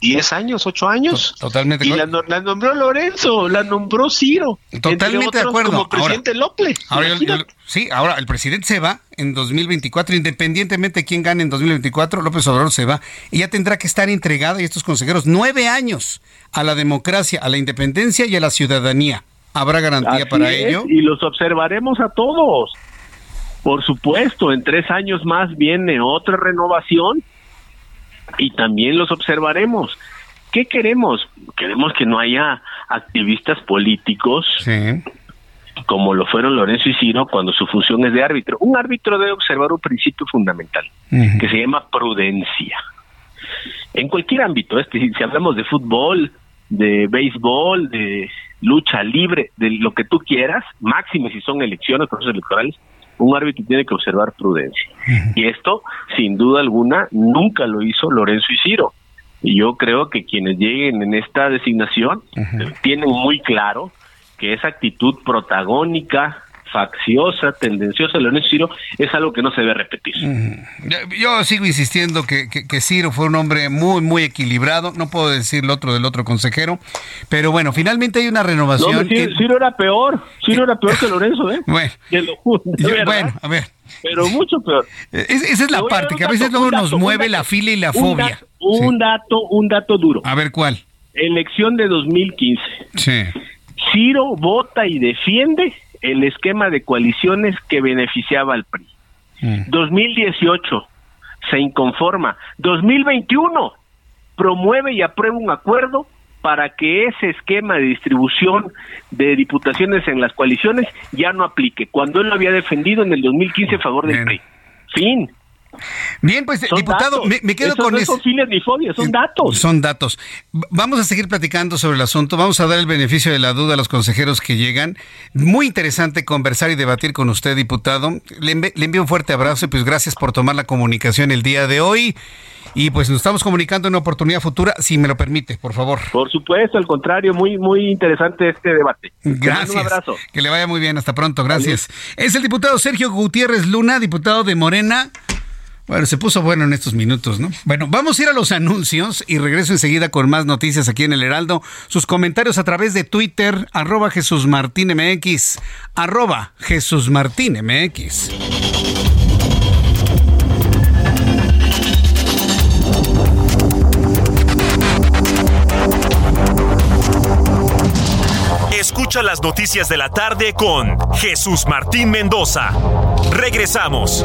diez años, ocho años. Totalmente. Y la, nombró Lorenzo, la nombró Ciro. Totalmente de acuerdo. Como presidente López. sí, ahora el presidente se va en 2024, independientemente de quién gane en 2024, López Obrador se va. Y ya tendrá que estar entregada, y estos consejeros, nueve años a la democracia, a la independencia y a la ciudadanía. ¿Habrá garantía para ello? Y los observaremos a todos. Por supuesto, en tres años más viene otra renovación y también los observaremos. ¿qué queremos? Queremos que no haya activistas políticos como lo fueron Lorenzo y Ciro cuando su función es de árbitro. Un árbitro debe observar un principio fundamental que se llama prudencia. En cualquier ámbito, este, si hablamos de fútbol, de béisbol, de lucha libre, de lo que tú quieras, máximo si son elecciones, procesos electorales, un árbitro tiene que observar prudencia. Y esto, sin duda alguna, nunca lo hizo Lorenzo y Ciro. Y yo creo que quienes lleguen en esta designación tienen muy claro que esa actitud protagónica, facciosa, tendenciosa de Lorenzo Ciro es algo que no se debe repetir. Yo sigo insistiendo que, que, Ciro fue un hombre muy, muy equilibrado. No puedo decir lo otro del otro consejero, pero bueno, finalmente hay una renovación. Ciro, era peor. Ciro era peor que Lorenzo, ¿eh? Bueno, bueno a ver. Pero mucho peor. esa es la parte, que a veces luego nos mueve la fila y la fobia. un dato, un dato duro. A ver, ¿cuál? Elección de 2015. Sí. Ciro vota y defiende el esquema de coaliciones que beneficiaba al PRI. 2018 mm. se inconforma. 2021 promueve y aprueba un acuerdo para que ese esquema de distribución de diputaciones en las coaliciones ya no aplique, cuando él lo había defendido en el 2015 a favor del PRI. Fin. Bien, pues, diputado, me, quedo con eso. No son fines ni fobias, son datos. Son datos. Vamos a seguir platicando sobre el asunto. Vamos a dar el beneficio de la duda a los consejeros que llegan. Muy interesante conversar y debatir con usted, diputado. Le, envío un fuerte abrazo y pues gracias por tomar la comunicación el día de hoy. Y pues nos estamos comunicando en una oportunidad futura, si me lo permite, por favor. Por supuesto, al contrario, muy, muy interesante este debate. Gracias. Un abrazo. Que le vaya muy bien, hasta pronto, gracias. Es el diputado Sergio Gutiérrez Luna, diputado de Morena. Bueno, se puso bueno en estos minutos, ¿no? Bueno, vamos a ir a los anuncios y regreso enseguida con más noticias aquí en el Heraldo. Sus comentarios a través de Twitter, arroba Jesús Martín MX, arroba Jesús Martín MX. Escucha las noticias de la tarde con Jesús Martín Mendoza. Regresamos.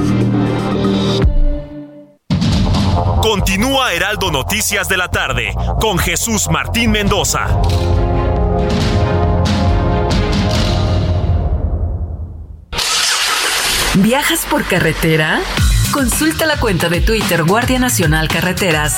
Continúa Heraldo Noticias de la tarde con Jesús Martín Mendoza. ¿Viajas por carretera? Consulta la cuenta de Twitter Guardia Nacional Carreteras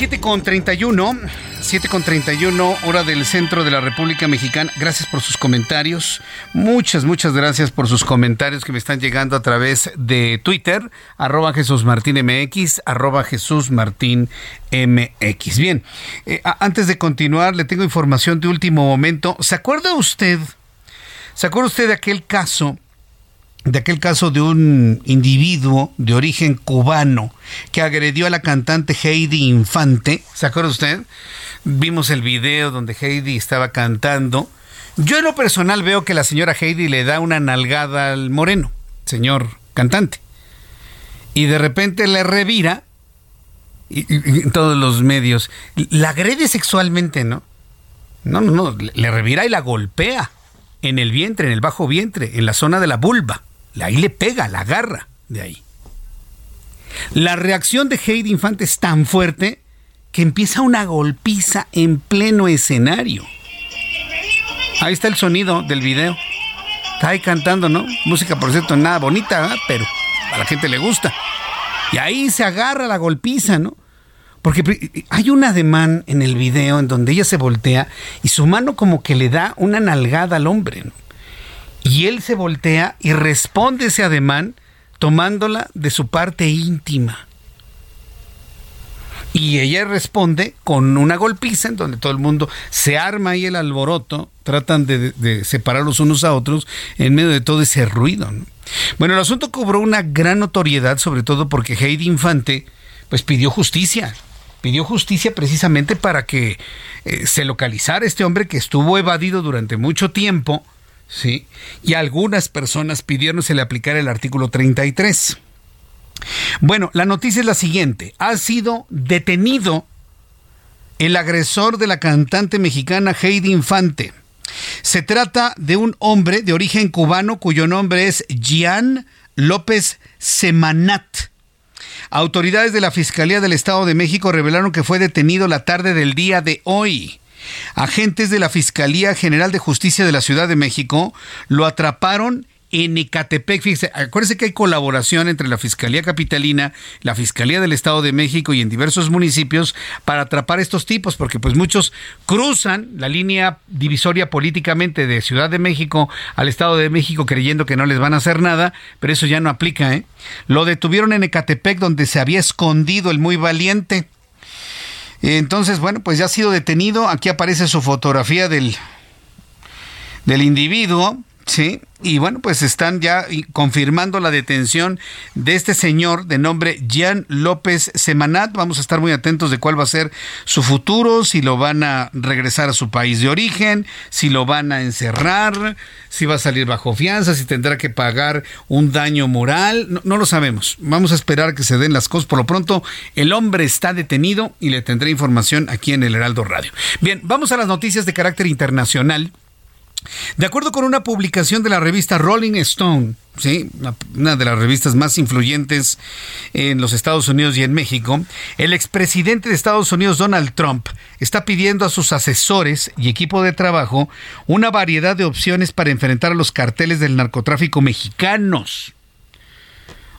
7 con 31, 7 con 31, hora del centro de la República Mexicana. Gracias por sus comentarios. Muchas, muchas gracias por sus comentarios que me están llegando a través de Twitter, arroba Jesús Martín MX, arroba Jesús Martín MX. Bien, eh, antes de continuar, le tengo información de último momento. ¿Se acuerda usted? ¿Se acuerda usted de aquel caso? De aquel caso de un individuo de origen cubano que agredió a la cantante Heidi Infante. ¿Se acuerda usted? Vimos el video donde Heidi estaba cantando. Yo en lo personal veo que la señora Heidi le da una nalgada al moreno, señor cantante. Y de repente le revira, y, todos los medios, la agrede sexualmente, ¿no? No, no, no, le revira y la golpea en el vientre, en el bajo vientre, en la zona de la vulva. Ahí le pega, la agarra de ahí. La reacción de Heidi Infante es tan fuerte que empieza una golpiza en pleno escenario. Ahí está el sonido del video. Está ahí cantando, ¿no? Música, por cierto, nada bonita, pero a la gente le gusta. Y ahí se agarra la golpiza, ¿no? Porque hay un ademán en el video en donde ella se voltea y su mano como que le da una nalgada al hombre. Y él se voltea y responde ese ademán tomándola de su parte íntima. Y ella responde con una golpiza en donde todo el mundo se arma y el alboroto, tratan de, de separar los unos a otros en medio de todo ese ruido. Bueno, el asunto cobró una gran notoriedad, sobre todo porque Heidi Infante pues pidió justicia. Pidió justicia precisamente para que eh, se localizara este hombre que estuvo evadido durante mucho tiempo, ¿sí? Y algunas personas pidieron se le aplicara el artículo 33. Bueno, la noticia es la siguiente. Ha sido detenido el agresor de la cantante mexicana Heidi Infante. Se trata de un hombre de origen cubano cuyo nombre es Gian López Semanat. Autoridades de la Fiscalía del Estado de México revelaron que fue detenido la tarde del día de hoy. Agentes de la Fiscalía General de Justicia de la Ciudad de México lo atraparon en Ecatepec. Fíjese, acuérdense que hay colaboración entre la Fiscalía Capitalina, la Fiscalía del Estado de México y en diversos municipios para atrapar estos tipos, porque pues muchos cruzan la línea divisoria políticamente de Ciudad de México al Estado de México creyendo que no les van a hacer nada, pero eso ya no aplica, ¿eh? Lo detuvieron en Ecatepec donde se había escondido el muy valiente. Entonces, bueno, pues ya ha sido detenido. Aquí aparece su fotografía del, del individuo Sí, y bueno, pues están ya confirmando la detención de este señor de nombre Jean López Semanat. Vamos a estar muy atentos de cuál va a ser su futuro, si lo van a regresar a su país de origen, si lo van a encerrar, si va a salir bajo fianza, si tendrá que pagar un daño moral. No, no lo sabemos. Vamos a esperar que se den las cosas. Por lo pronto, el hombre está detenido y le tendré información aquí en el Heraldo Radio. Bien, vamos a las noticias de carácter internacional. De acuerdo con una publicación de la revista Rolling Stone, ¿sí? una de las revistas más influyentes en los Estados Unidos y en México, el expresidente de Estados Unidos, Donald Trump, está pidiendo a sus asesores y equipo de trabajo una variedad de opciones para enfrentar a los carteles del narcotráfico mexicanos.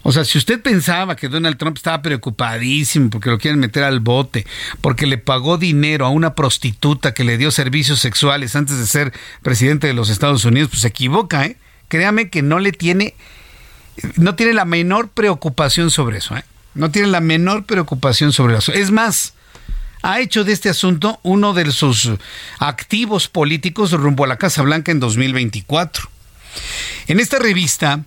O sea, si usted pensaba que Donald Trump estaba preocupadísimo porque lo quieren meter al bote, porque le pagó dinero a una prostituta que le dio servicios sexuales antes de ser presidente de los Estados Unidos, pues se equivoca, ¿eh? Créame que no le tiene, no tiene la menor preocupación sobre eso, ¿eh? No tiene la menor preocupación sobre eso. Es más, ha hecho de este asunto uno de sus activos políticos rumbo a la Casa Blanca en 2024. En esta revista,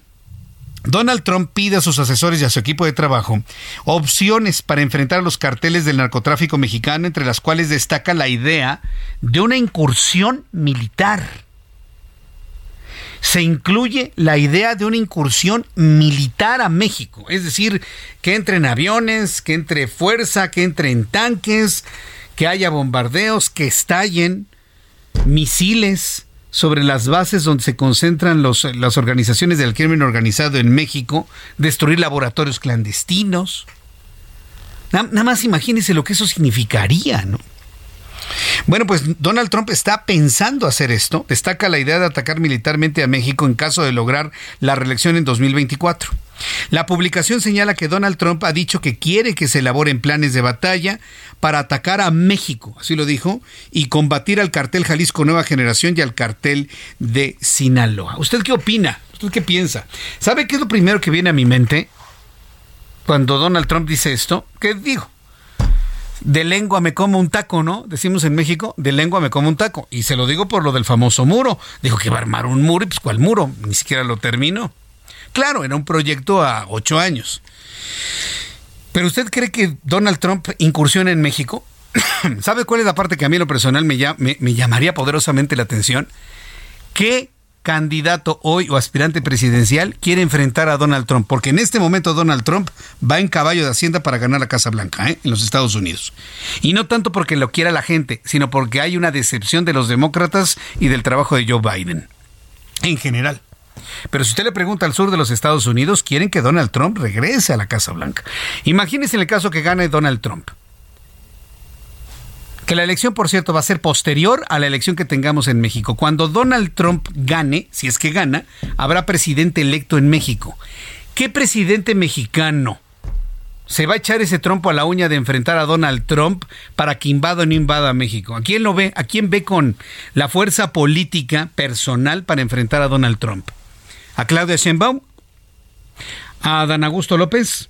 Donald Trump pide a sus asesores y a su equipo de trabajo opciones para enfrentar a los carteles del narcotráfico mexicano, entre las cuales destaca la idea de una incursión militar. Se incluye la idea de una incursión militar a México, es decir, que entren aviones, que entre fuerza, que entren tanques, que haya bombardeos, que estallen misiles, sobre las bases donde se concentran las organizaciones del crimen organizado en México, destruir laboratorios clandestinos. Nada, más imagínense lo que eso significaría, ¿no? Bueno, pues Donald Trump está pensando hacer esto. Destaca la idea de atacar militarmente a México en caso de lograr la reelección en 2024. La publicación señala que Donald Trump ha dicho que quiere que se elaboren planes de batalla para atacar a México, así lo dijo, y combatir al cartel Jalisco Nueva Generación y al cartel de Sinaloa. ¿Usted qué opina? ¿Usted qué piensa? ¿Sabe qué es lo primero que viene a mi mente cuando Donald Trump dice esto? ¿Qué digo? De lengua me como un taco, ¿no? Decimos en México, de lengua me como un taco. Y se lo digo por lo del famoso muro. Dijo que iba a armar un muro y pues ¿cuál muro? Ni siquiera lo terminó. Claro, era un proyecto a ocho años. Pero usted cree que Donald Trump incursiona en México? ¿Sabe cuál es la parte que a mí en lo personal me, me llamaría poderosamente la atención? ¿Qué candidato hoy o aspirante presidencial quiere enfrentar a Donald Trump, porque en este momento Donald Trump va en caballo de Hacienda para ganar la Casa Blanca ¿eh? en los Estados Unidos. Y no tanto porque lo quiera la gente, sino porque hay una decepción de los demócratas y del trabajo de Joe Biden, en general. Pero si usted le pregunta al sur de los Estados Unidos, quieren que Donald Trump regrese a la Casa Blanca. Imagínese el caso que gane Donald Trump. Que la elección, por cierto, va a ser posterior a la elección que tengamos en México. Cuando Donald Trump gane, si es que gana, habrá presidente electo en México. ¿Qué presidente mexicano se va a echar ese trompo a la uña de enfrentar a Donald Trump para que invada o no invada a México? ¿A quién lo ve? ¿A quién ve con la fuerza política personal para enfrentar a Donald Trump? ¿A Claudia Sheinbaum? ¿A Dan Augusto López?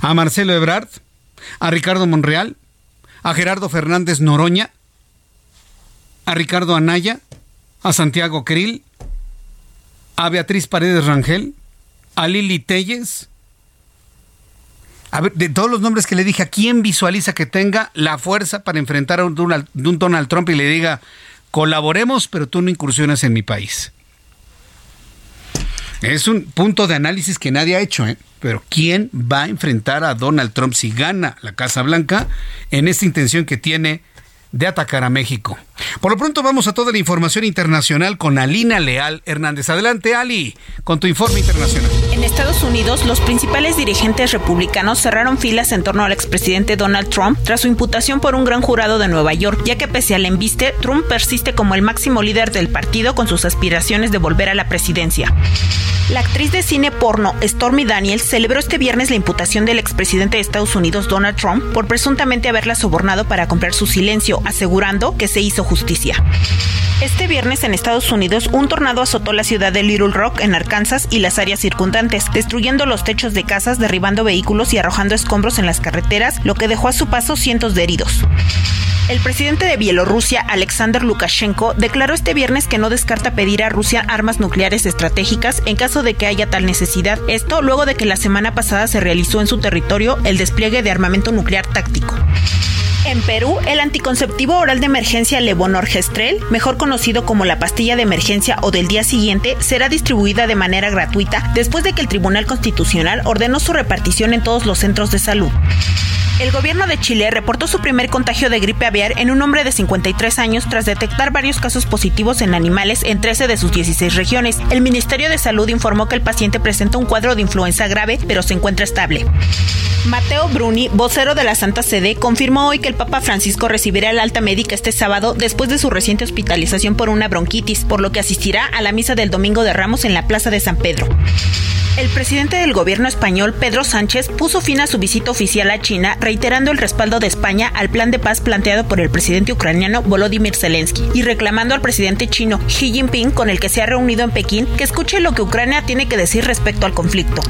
¿A Marcelo Ebrard? ¿A Ricardo Monreal? ¿A Gerardo Fernández Noroña? ¿A Ricardo Anaya? ¿A Santiago Krill? ¿A Beatriz Paredes Rangel? ¿A Lili Telles? A ver, de todos los nombres que le dije, ¿a quién visualiza que tenga la fuerza para enfrentar a un Donald, Trump y le diga, colaboremos, pero tú no incursionas en mi país? Es un punto de análisis que nadie ha hecho, ¿eh? Pero ¿quién va a enfrentar a Donald Trump si gana la Casa Blanca en esta intención que tiene de atacar a México? Por lo pronto vamos a toda la información internacional con Alina Leal Hernández. Adelante, Ali, con tu informe internacional. En Estados Unidos, los principales dirigentes republicanos cerraron filas en torno al expresidente Donald Trump tras su imputación por un gran jurado de Nueva York, ya que pese al embiste, Trump persiste como el máximo líder del partido con sus aspiraciones de volver a la presidencia. La actriz de cine porno Stormy Daniels celebró este viernes la imputación del expresidente de Estados Unidos Donald Trump por presuntamente haberla sobornado para comprar su silencio, asegurando que se hizo justicia. Este viernes en Estados Unidos, un tornado azotó la ciudad de Little Rock en Arkansas y las áreas circundantes, destruyendo los techos de casas, derribando vehículos y arrojando escombros en las carreteras, lo que dejó a su paso cientos de heridos. El presidente de Bielorrusia, Alexander Lukashenko, declaró este viernes que no descarta pedir a Rusia armas nucleares estratégicas en caso de que haya tal necesidad. Esto luego de que la semana pasada se realizó en su territorio el despliegue de armamento nuclear táctico. En Perú, el anticonceptivo oral de emergencia Levonorgestrel, mejor conocido como la pastilla de emergencia o del día siguiente, será distribuida de manera gratuita después de que el Tribunal Constitucional ordenó su repartición en todos los centros de salud. El gobierno de Chile reportó su primer contagio de gripe aviar en un hombre de 53 años tras detectar varios casos positivos en animales en 13 de sus 16 regiones. El Ministerio de Salud informó que el paciente presenta un cuadro de influenza grave, pero se encuentra estable. Mateo Bruni, vocero de la Santa Sede, confirmó hoy que el Papa Francisco recibirá el alta médica este sábado después de su reciente hospitalización por una bronquitis, por lo que asistirá a la misa del Domingo de Ramos en la Plaza de San Pedro. El presidente del gobierno español, Pedro Sánchez, puso fin a su visita oficial a China, reiterando el respaldo de España al plan de paz planteado por el presidente ucraniano Volodymyr Zelensky y reclamando al presidente chino Xi Jinping, con el que se ha reunido en Pekín, que escuche lo que Ucrania tiene que decir respecto al conflicto.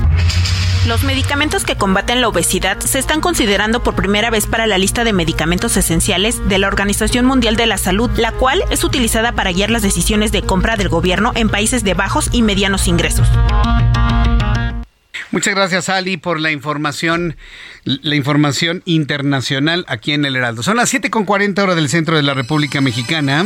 Los medicamentos que combaten la obesidad se están considerando por primera vez para la lista de medicamentos esenciales de la Organización Mundial de la Salud, la cual es utilizada para guiar las decisiones de compra del gobierno en países de bajos y medianos ingresos. Muchas gracias, Ali, por la información, la información internacional aquí en el Heraldo. Son las 7.40 horas del centro de la República Mexicana.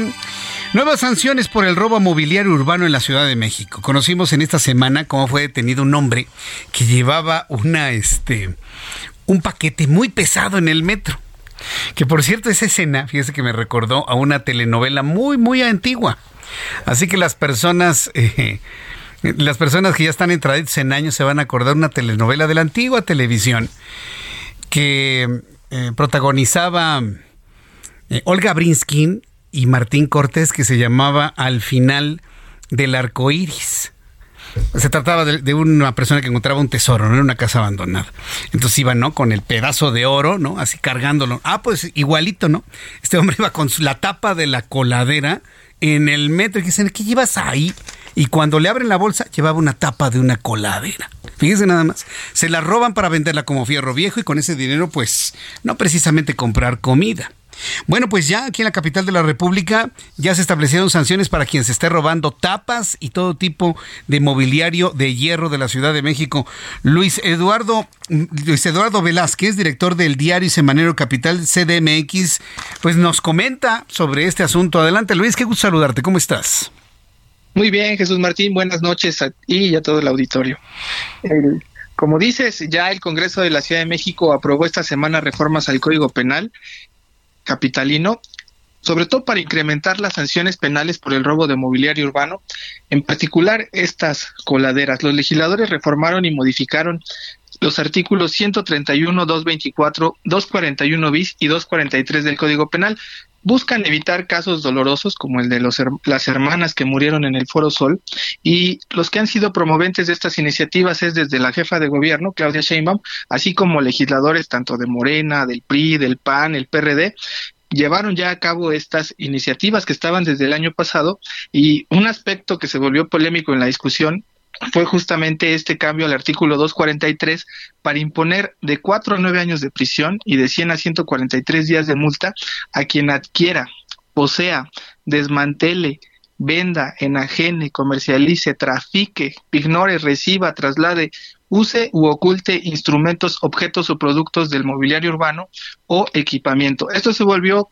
Nuevas sanciones por el robo mobiliario urbano en la Ciudad de México. Conocimos en esta semana cómo fue detenido un hombre que llevaba una, este, un paquete muy pesado en el metro. Que por cierto, esa escena, fíjese que me recordó a una telenovela muy, muy antigua. Así que las personas. Eh, las personas que ya están entraditos en años se van a acordar una telenovela de la antigua televisión que eh, protagonizaba eh, Olga Brinskin y Martín Cortés que se llamaba Al final del arco iris. Se trataba de, una persona que encontraba un tesoro, ¿no? En una casa abandonada. Entonces iba, ¿no? Con el pedazo de oro, ¿no? Así cargándolo. Ah, pues igualito, ¿no? Este hombre iba con la tapa de la coladera en el metro y dicen, ¿qué llevas ahí? Y cuando le abren la bolsa llevaba una tapa de una coladera. Fíjense nada más. Se la roban para venderla como fierro viejo y con ese dinero pues no precisamente comprar comida. Bueno, pues ya aquí en la capital de la República ya se establecieron sanciones para quien se esté robando tapas y todo tipo de mobiliario de hierro de la Ciudad de México. Luis Eduardo, Luis Eduardo Velázquez, director del diario Semanero Capital CDMX, pues nos comenta sobre este asunto. Adelante, Luis, qué gusto saludarte. ¿Cómo estás? Muy bien, Jesús Martín, buenas noches a ti y a todo el auditorio. como dices, ya el Congreso de la Ciudad de México aprobó esta semana reformas al Código Penal capitalino, sobre todo para incrementar las sanciones penales por el robo de mobiliario urbano, en particular estas coladeras. Los legisladores reformaron y modificaron los artículos 131, 224, 241 bis y 243 del Código Penal. Buscan evitar casos dolorosos como el de los, las hermanas que murieron en el Foro Sol y los que han sido promoventes de estas iniciativas es desde la jefa de gobierno, Claudia Sheinbaum, así como legisladores tanto de Morena, del PRI, del PAN, el PRD, llevaron ya a cabo estas iniciativas que estaban desde el año pasado y un aspecto que se volvió polémico en la discusión fue justamente este cambio al artículo 243 para imponer de 4 a 9 años de prisión y de 100 a 143 días de multa a quien adquiera, posea, desmantele, venda, enajene, comercialice, trafique, ignore, reciba, traslade, use u oculte instrumentos, objetos o productos del mobiliario urbano o equipamiento. Esto se volvió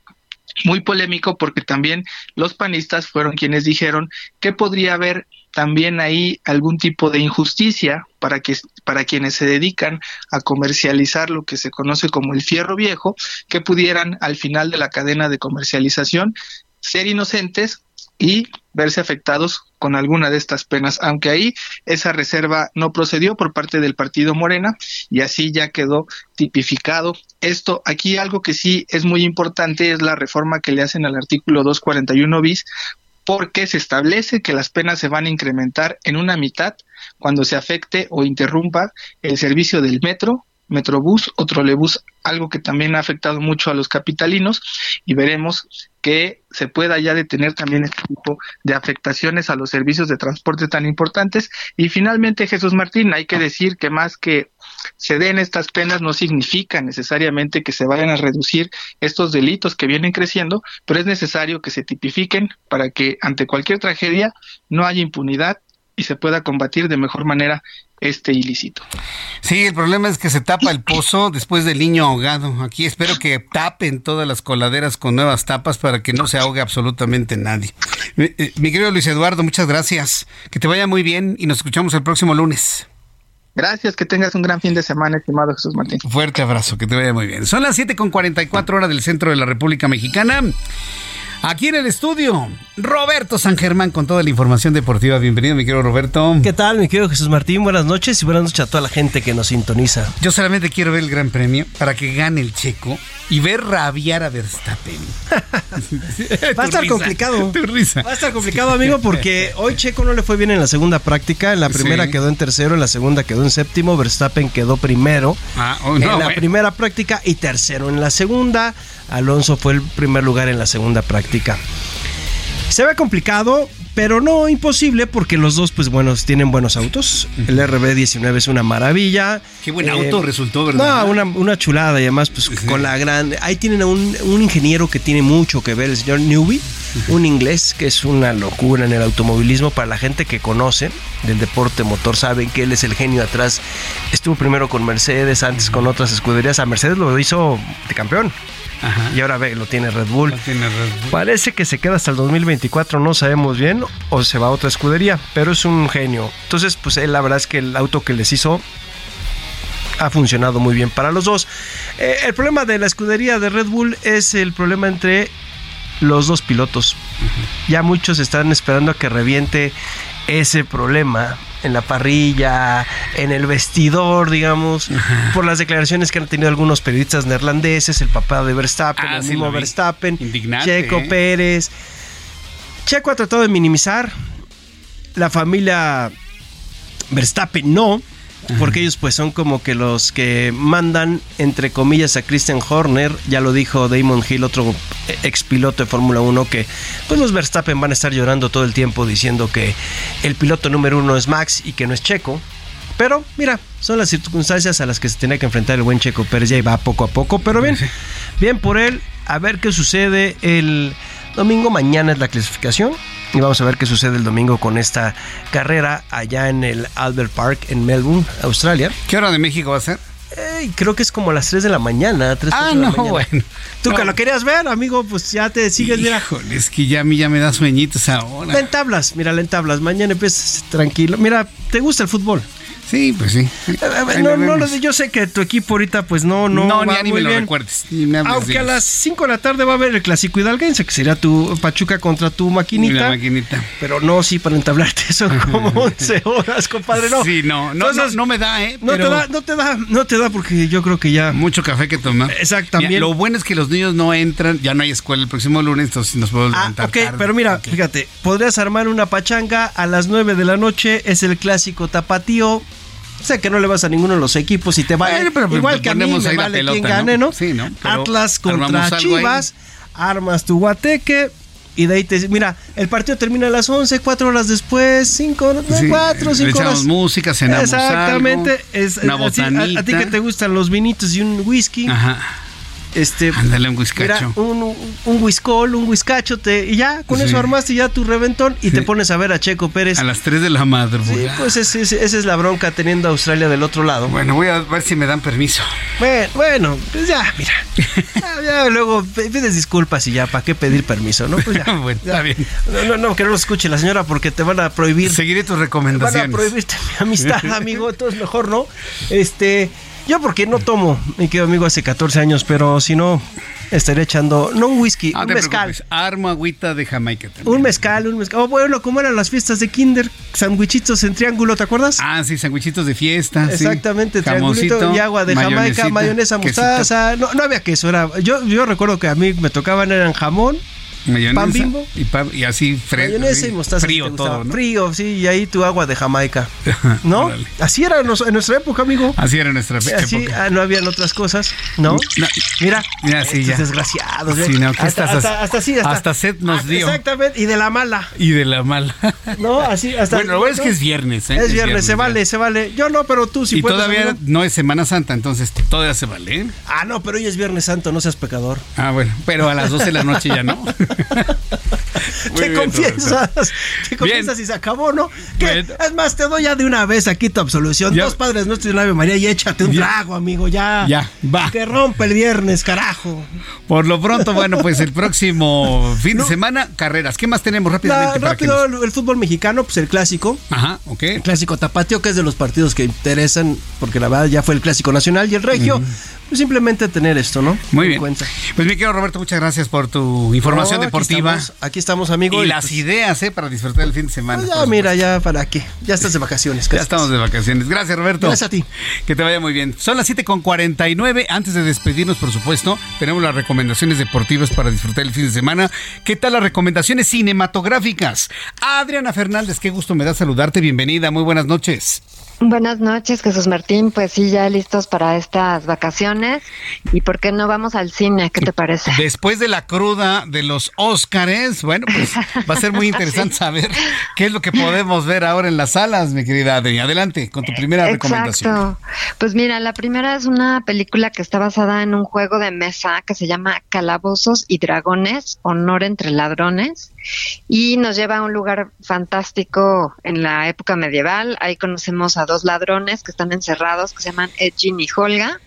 muy polémico porque también los panistas fueron quienes dijeron que podría haber también ahí algún tipo de injusticia para que para quienes se dedican a comercializar lo que se conoce como el fierro viejo, que pudieran al final de la cadena de comercialización ser inocentes y verse afectados con alguna de estas penas, aunque ahí esa reserva no procedió por parte del partido Morena y así ya quedó tipificado. Esto aquí algo que sí es muy importante es la reforma que le hacen al artículo 241 bis porque se establece que las penas se van a incrementar en una mitad cuando se afecte o interrumpa el servicio del metro, metrobús o trolebús, algo que también ha afectado mucho a los capitalinos y veremos que se pueda ya detener también este tipo de afectaciones a los servicios de transporte tan importantes. Y finalmente, Jesús Martín, hay que decir que más que se den estas penas no significa necesariamente que se vayan a reducir estos delitos que vienen creciendo, pero es necesario que se tipifiquen para que ante cualquier tragedia no haya impunidad y se pueda combatir de mejor manera este ilícito. Sí, el problema es que se tapa el pozo después del niño ahogado. Aquí espero que tapen todas las coladeras con nuevas tapas para que no se ahogue absolutamente nadie. Mi, eh, mi querido Luis Eduardo, muchas gracias. Que te vaya muy bien y nos escuchamos el próximo lunes. Gracias, que tengas un gran fin de semana, estimado Jesús Martín. Fuerte abrazo, que te vaya muy bien. Son las 7 con 44 horas del centro de la República Mexicana. Aquí en el estudio, Roberto San Germán con toda la información deportiva. Bienvenido, mi querido Roberto. ¿Qué tal, mi querido Jesús Martín? Buenas noches y buenas noches a toda la gente que nos sintoniza. Yo solamente quiero ver el Gran Premio para que gane el checo y ver rabiar a Verstappen. Va a estar risa, complicado. tu risa. Va a estar complicado, amigo, porque hoy Checo no le fue bien en la segunda práctica. En la primera Sí. quedó en tercero, en la segunda quedó en séptimo. Verstappen quedó primero Ah, oh, no, en la bueno. primera práctica y tercero en la segunda. Alonso fue el primer lugar en la segunda práctica. Se ve complicado, pero no imposible porque los dos, pues bueno, tienen buenos autos. El RB19 es una maravilla. Qué buen auto resultó, ¿verdad? No, una, una chulada y además, pues con la gran. Ahí tienen a un, un ingeniero que tiene mucho que ver, el señor Newby, un inglés que es una locura en el automovilismo. Para la gente que conoce del deporte motor, saben que él es el genio atrás. Estuvo primero con Mercedes, antes con otras escuderías. A Mercedes lo hizo de campeón. Y ahora ve, lo tiene Red Bull. Parece que se queda hasta el 2024, no sabemos bien, o se va a otra escudería, pero es un genio. Entonces, pues él, la verdad es que el auto que les hizo ha funcionado muy bien para los dos. Eh, el problema de la escudería de Red Bull es el problema entre los dos pilotos. Ya muchos están esperando a que reviente ese problema en la parrilla, en el vestidor, digamos, por las declaraciones que han tenido algunos periodistas neerlandeses, el papá de Verstappen, Ah, el sí, mismo. Verstappen, Indignante, Checo ¿eh? Pérez. Checo ha tratado de minimizar, la familia Verstappen no, porque ellos pues son como que los que mandan entre comillas a Christian Horner, ya lo dijo Damon Hill, otro ex piloto de Fórmula 1 que pues los Verstappen van a estar llorando todo el tiempo diciendo que el piloto número uno es Max y que no es Checo. Pero mira, son las circunstancias a las que se tenía que enfrentar el buen Checo Pérez, ya va poco a poco, pero bien, bien por él, a ver qué sucede el domingo, mañana es la clasificación y vamos a ver qué sucede el domingo con esta carrera allá en el Albert Park en Melbourne, Australia. ¿Qué hora de México va a ser? Creo que es como a las 3 de la mañana. 3, Ah, no, mañana. bueno. Tú que lo querías ver, amigo, pues ya te sigues, mira. Híjole, es que ya a mí ya me da sueñitos ahora. La entablas, mira, la entablas. Mañana empiezas tranquilo. Mira, ¿te gusta el fútbol? Sí, pues sí. Eh, no, no, yo sé que tu equipo ahorita pues no, no, no ni, me lo recuerdes. Aunque a las 5 de la tarde va a haber el clásico hidalguense, que sería tu Pachuca contra tu maquinita. La maquinita. Pero no, sí, para entablarte eso como 11 horas, compadre, no. Sí, no, no, no, me da, ¿eh? No te da, no te da, no te da porque yo creo que ya... Mucho café que tomar. Exactamente. lo bueno es que los niños no entran, ya no hay escuela el próximo lunes, entonces nos podemos ah, levantar ok, pero mira, fíjate, podrías armar una pachanga a las 9 de la noche, es el clásico tapatío, Sé que no le vas a ninguno de los equipos y te va pues, igual que a mí me vale quien gane, ¿no? Sí, ¿no? Atlas contra Chivas, armas tu guateque y de ahí te mira, el partido termina a las 11, cuatro horas después, 5, 4, 5 horas. música, cenamos Exactamente, algo, es una a, a, ti que te gustan los vinitos y un whisky. Ajá este, Ándale, un whiskacho. un, un whiskol, un whiskacho, te, y ya, con eso armaste ya tu reventón y te pones a ver a Checo Pérez. A las 3 de la madrugada. Sí, pues esa es la bronca teniendo a Australia del otro lado. Bueno, voy a ver si me dan permiso. Bueno, bueno pues ya, mira. ya, luego pides disculpas y ya, ¿para qué pedir permiso? No, pues ya. bueno, está bien. No, no, no, que no lo escuche la señora porque te van a prohibir. Seguiré tus recomendaciones. Van a prohibirte mi amistad, amigo, entonces mejor no. Este. Yo porque no tomo, mi querido amigo, hace 14 años, pero si no, estaría echando, no un whisky, un mezcal. Armo agüita de Jamaica también. Un mezcal, un mezcal. Oh, bueno, como eran las fiestas de Kinder, sandwichitos en triángulo, ¿te acuerdas? Ah, sí, sandwichitos de fiesta. Exactamente, triangulito y agua de Jamaica, mayonesa, mostaza. No, no había queso, era. Yo, yo recuerdo que a mí me tocaban, eran jamón, pan bimbo y, pan, y así fresco. Mayonesa y mostaza. Frío todo, ¿no? Frío, sí, y ahí tu agua de Jamaica. ¿No? así era en nuestra época, amigo. Así era en nuestra época. Así, ah, no habían otras cosas, ¿no? mira, mira, sí, ya. desgraciados. Sí, ¿eh? no, ¿qué hasta, estás hasta, hasta, hasta, hasta set nos dio. Exactamente, y de la mala. Y de la mala. No, así hasta. Bueno, lo bueno es que es viernes, ¿eh? Es, viernes, se vale, se vale. Yo no, pero tú sí y todavía no es Semana Santa, entonces todavía se vale. ¿eh? Ah, no, pero hoy es Viernes Santo, no seas pecador. Ah, bueno, pero a las 12 de la noche ya no. ¿Qué confiesas? ¿Qué confiesas y se acabó, no? Es más, te doy ya de una vez aquí tu absolución. Dos padres nuestros y una Ave María y échate un trago, amigo, ya. Ya, va. Que rompe el viernes, carajo. Por lo pronto, bueno, pues el próximo fin de semana, carreras. ¿Qué más tenemos rápidamente? rápido, el fútbol mexicano, pues el clásico. Ajá, ok. El clásico tapatio, que es de los partidos que interesan, porque la verdad ya fue el clásico nacional y el regio. Pues simplemente tener esto, ¿no? Muy bien. Cuenta. Pues mi querido Roberto, muchas gracias por tu información deportiva. Aquí estamos, aquí estamos, amigo. Y, las pues ideas, ¿eh? Para disfrutar el fin de semana. Pues ya, mira, ya para qué. Ya estás de vacaciones. ya estamos de vacaciones. Gracias, Roberto. Gracias a ti. Que te vaya muy bien. Son las 7.49. Antes de despedirnos, por supuesto, tenemos las recomendaciones deportivas para disfrutar el fin de semana. ¿Qué tal las recomendaciones cinematográficas? Adriana Fernández, qué gusto me da saludarte. Bienvenida. Muy buenas noches. Buenas noches, Jesús Martín. Pues sí, ya listos para estas vacaciones. ¿Y por qué no vamos al cine? ¿Qué te parece? Después de la cruda de los Óscares, bueno, pues va a ser muy interesante saber qué es lo que podemos ver ahora en las salas, mi querida Adri. Adelante con tu primera Exacto. recomendación. Pues mira, la primera es una película que está basada en un juego de mesa que se llama Calabozos y Dragones, Honor entre Ladrones. Y nos lleva a un lugar fantástico en la época medieval. Ahí conocemos a dos ladrones que están encerrados, que se llaman Edgin y Holga,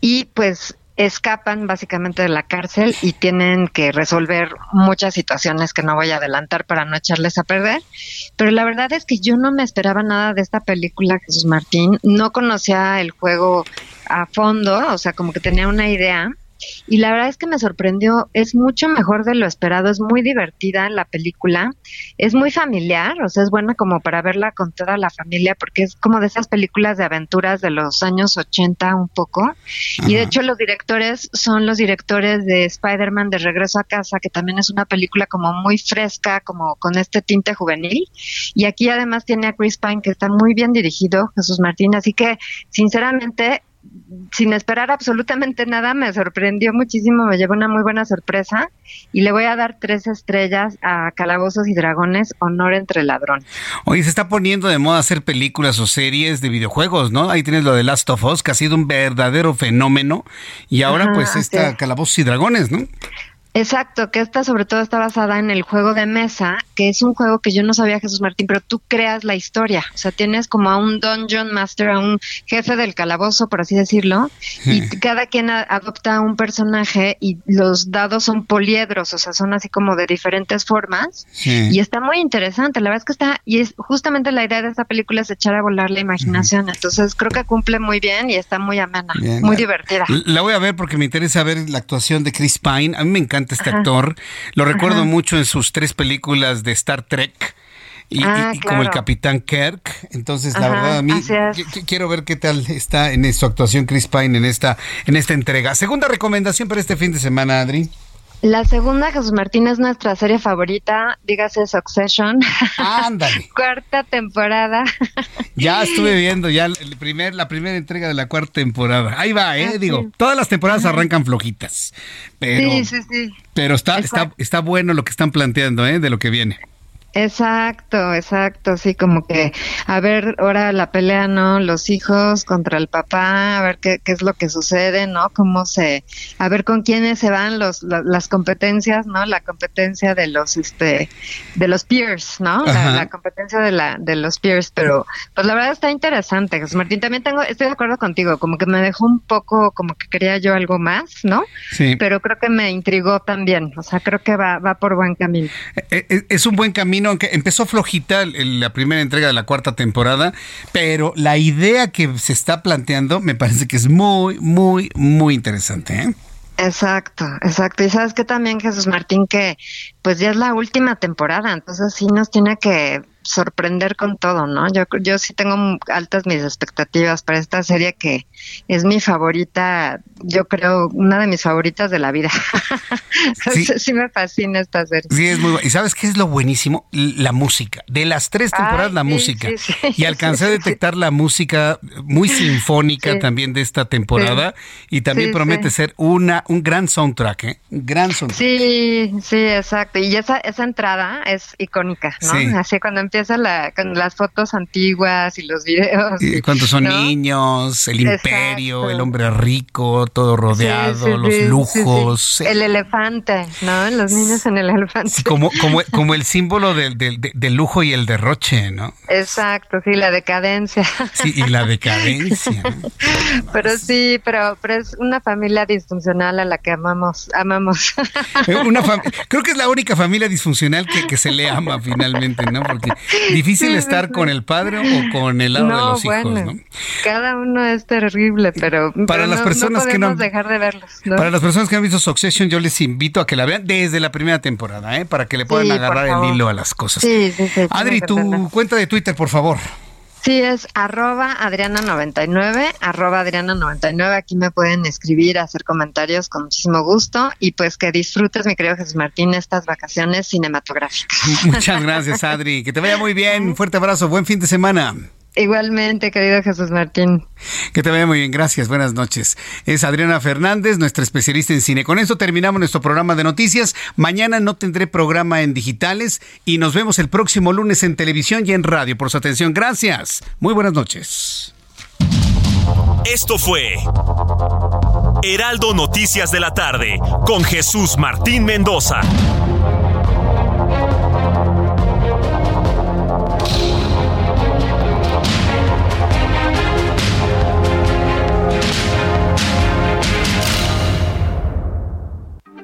y pues escapan básicamente de la cárcel y tienen que resolver muchas situaciones que no voy a adelantar para no echarles a perder. Pero la verdad es que yo no me esperaba nada de esta película, Jesús Martín. No conocía el juego a fondo, o sea, como que tenía una idea y la verdad es que me sorprendió, es mucho mejor de lo esperado, es muy divertida la película, es muy familiar, o sea, es buena como para verla con toda la familia porque es como de esas películas de aventuras de los años 80 un poco. Y de hecho los directores son los directores de Spider-Man de Regreso a Casa, que también es una película como muy fresca, como con este tinte juvenil. Y aquí además tiene a Chris Pine que está muy bien dirigido, Jesús Martín, así que sinceramente sin esperar absolutamente nada, me sorprendió muchísimo, me llevó una muy buena sorpresa y le voy a dar tres estrellas a Calabozos y Dragones, Honor entre Ladrones. Oye, se está poniendo de moda hacer películas o series de videojuegos, ¿no? Ahí tienes lo de Last of Us, que ha sido un verdadero fenómeno y ahora pues está Calabozos y Dragones, ¿no? Exacto, que esta sobre todo está basada en el juego de mesa, que es un juego que yo no sabía Jesús Martín, pero tú creas la historia, o sea, tienes como a un dungeon master, a un jefe del calabozo, por así decirlo, y cada quien adopta un personaje y los dados son poliedros, o sea, son así como de diferentes formas, y está muy interesante, la verdad es que está, y es justamente la idea de esta película es echar a volar la imaginación, entonces creo que cumple muy bien y está muy amena, muy divertida. La voy a ver porque me interesa ver la actuación de Chris Pine, a mí me encanta este actor. Lo recuerdo mucho en sus tres películas de Star Trek. Y, Ah, como el. Capitán Kirk. Entonces, la Ajá, verdad, a mí quiero ver qué tal está en su actuación Chris Pine en esta, en esta entrega. Segunda recomendación para este fin de semana, Adri. La segunda, Jesús Martín, es nuestra serie favorita, dígase Succession. Ándale. Cuarta temporada. Ya estuve viendo ya el primer, la primera entrega de la cuarta temporada. Ahí va, ¿eh? Ah, Digo, sí. todas las temporadas arrancan flojitas. Pero, Sí, sí, sí. pero está, está, está bueno lo que están planteando, ¿eh? De lo que viene. Exacto, exacto, sí, como que a ver ahora la pelea, ¿no? Los hijos contra el papá, a ver qué, qué es lo que sucede, ¿no? Cómo se, a ver con quiénes se van los, la- las competencias, ¿no? La competencia de los, este, de los peers, ¿no? La, competencia de la, de los peers, pero pues la verdad está interesante, Jesús Martín. También tengo, estoy de acuerdo contigo, como que me dejó un poco, como que quería yo algo más, ¿no? Sí. Pero creo que me intrigó también, o sea, creo que va, va por buen camino. Eh, eh, Es un buen camino, aunque empezó flojita la primera entrega de la cuarta temporada, pero la idea que se está planteando me parece que es muy, muy, muy interesante. ¿eh? Exacto, exacto. Y sabes que también Jesús Martín que pues ya es la última temporada, entonces sí nos tiene que sorprender con todo, ¿no? Yo yo sí tengo altas mis expectativas para esta serie que es mi favorita, yo creo una de mis favoritas de la vida. Sí. sí. me fascina esta serie. Sí, es muy bu- ¿Y sabes qué es lo buenísimo? La música. De las tres temporadas, Ay, la sí, música. sí, y alcancé a detectar la música muy sinfónica también de esta temporada. Y también promete ser una un gran soundtrack, ¿eh? Un gran soundtrack. Sí, sí, exacto. Y esa, esa entrada es icónica, ¿no? Sí. Así cuando empieza la, con las fotos antiguas y los videos. Y Cuántos son ¿no? niños, el Exacto. imperio, el hombre rico, todo rodeado, Sí, sí, los sí, lujos. El elefante, ¿no? Los niños en el elefante. Como, como, como el símbolo del, del, de- del lujo y el derroche, ¿no? Exacto, sí, la decadencia. Sí, y la decadencia. Pero sí, pero, pero es una familia disfuncional a la que amamos, amamos. Eh, Una Creo que es la única familia disfuncional que, que se le ama finalmente, ¿no? Porque difícil estar con el padre o con el lado de los hijos, bueno, ¿no? cada uno es terrible, pero Para pero las no- personas que no dejar de verlos. ¿no? Para las personas que han visto Succession, yo les invito a que la vean desde la primera temporada, ¿eh? Para que le puedan Sí, agarrar el hilo a las cosas. Sí, sí, sí. Adri, tu cuenta de Twitter, por favor. Sí, es arroba Adriana99, arroba Adriana99. Aquí me pueden escribir, hacer comentarios con muchísimo gusto y pues que disfrutes, mi querido Jesús Martín, estas vacaciones cinematográficas. Muchas gracias, Adri. Que te vaya muy bien. Un fuerte abrazo. Buen fin de semana. Igualmente, querido Jesús Martín. Que te vaya muy bien, gracias, buenas noches. Es Adriana Fernández, nuestra especialista en cine. Con esto terminamos nuestro programa de noticias. Mañana no tendré programa en digitales y nos vemos el próximo lunes en televisión y en radio. Por su atención, gracias. Muy buenas noches. Esto fue Heraldo Noticias de la tarde con Jesús Martín Mendoza.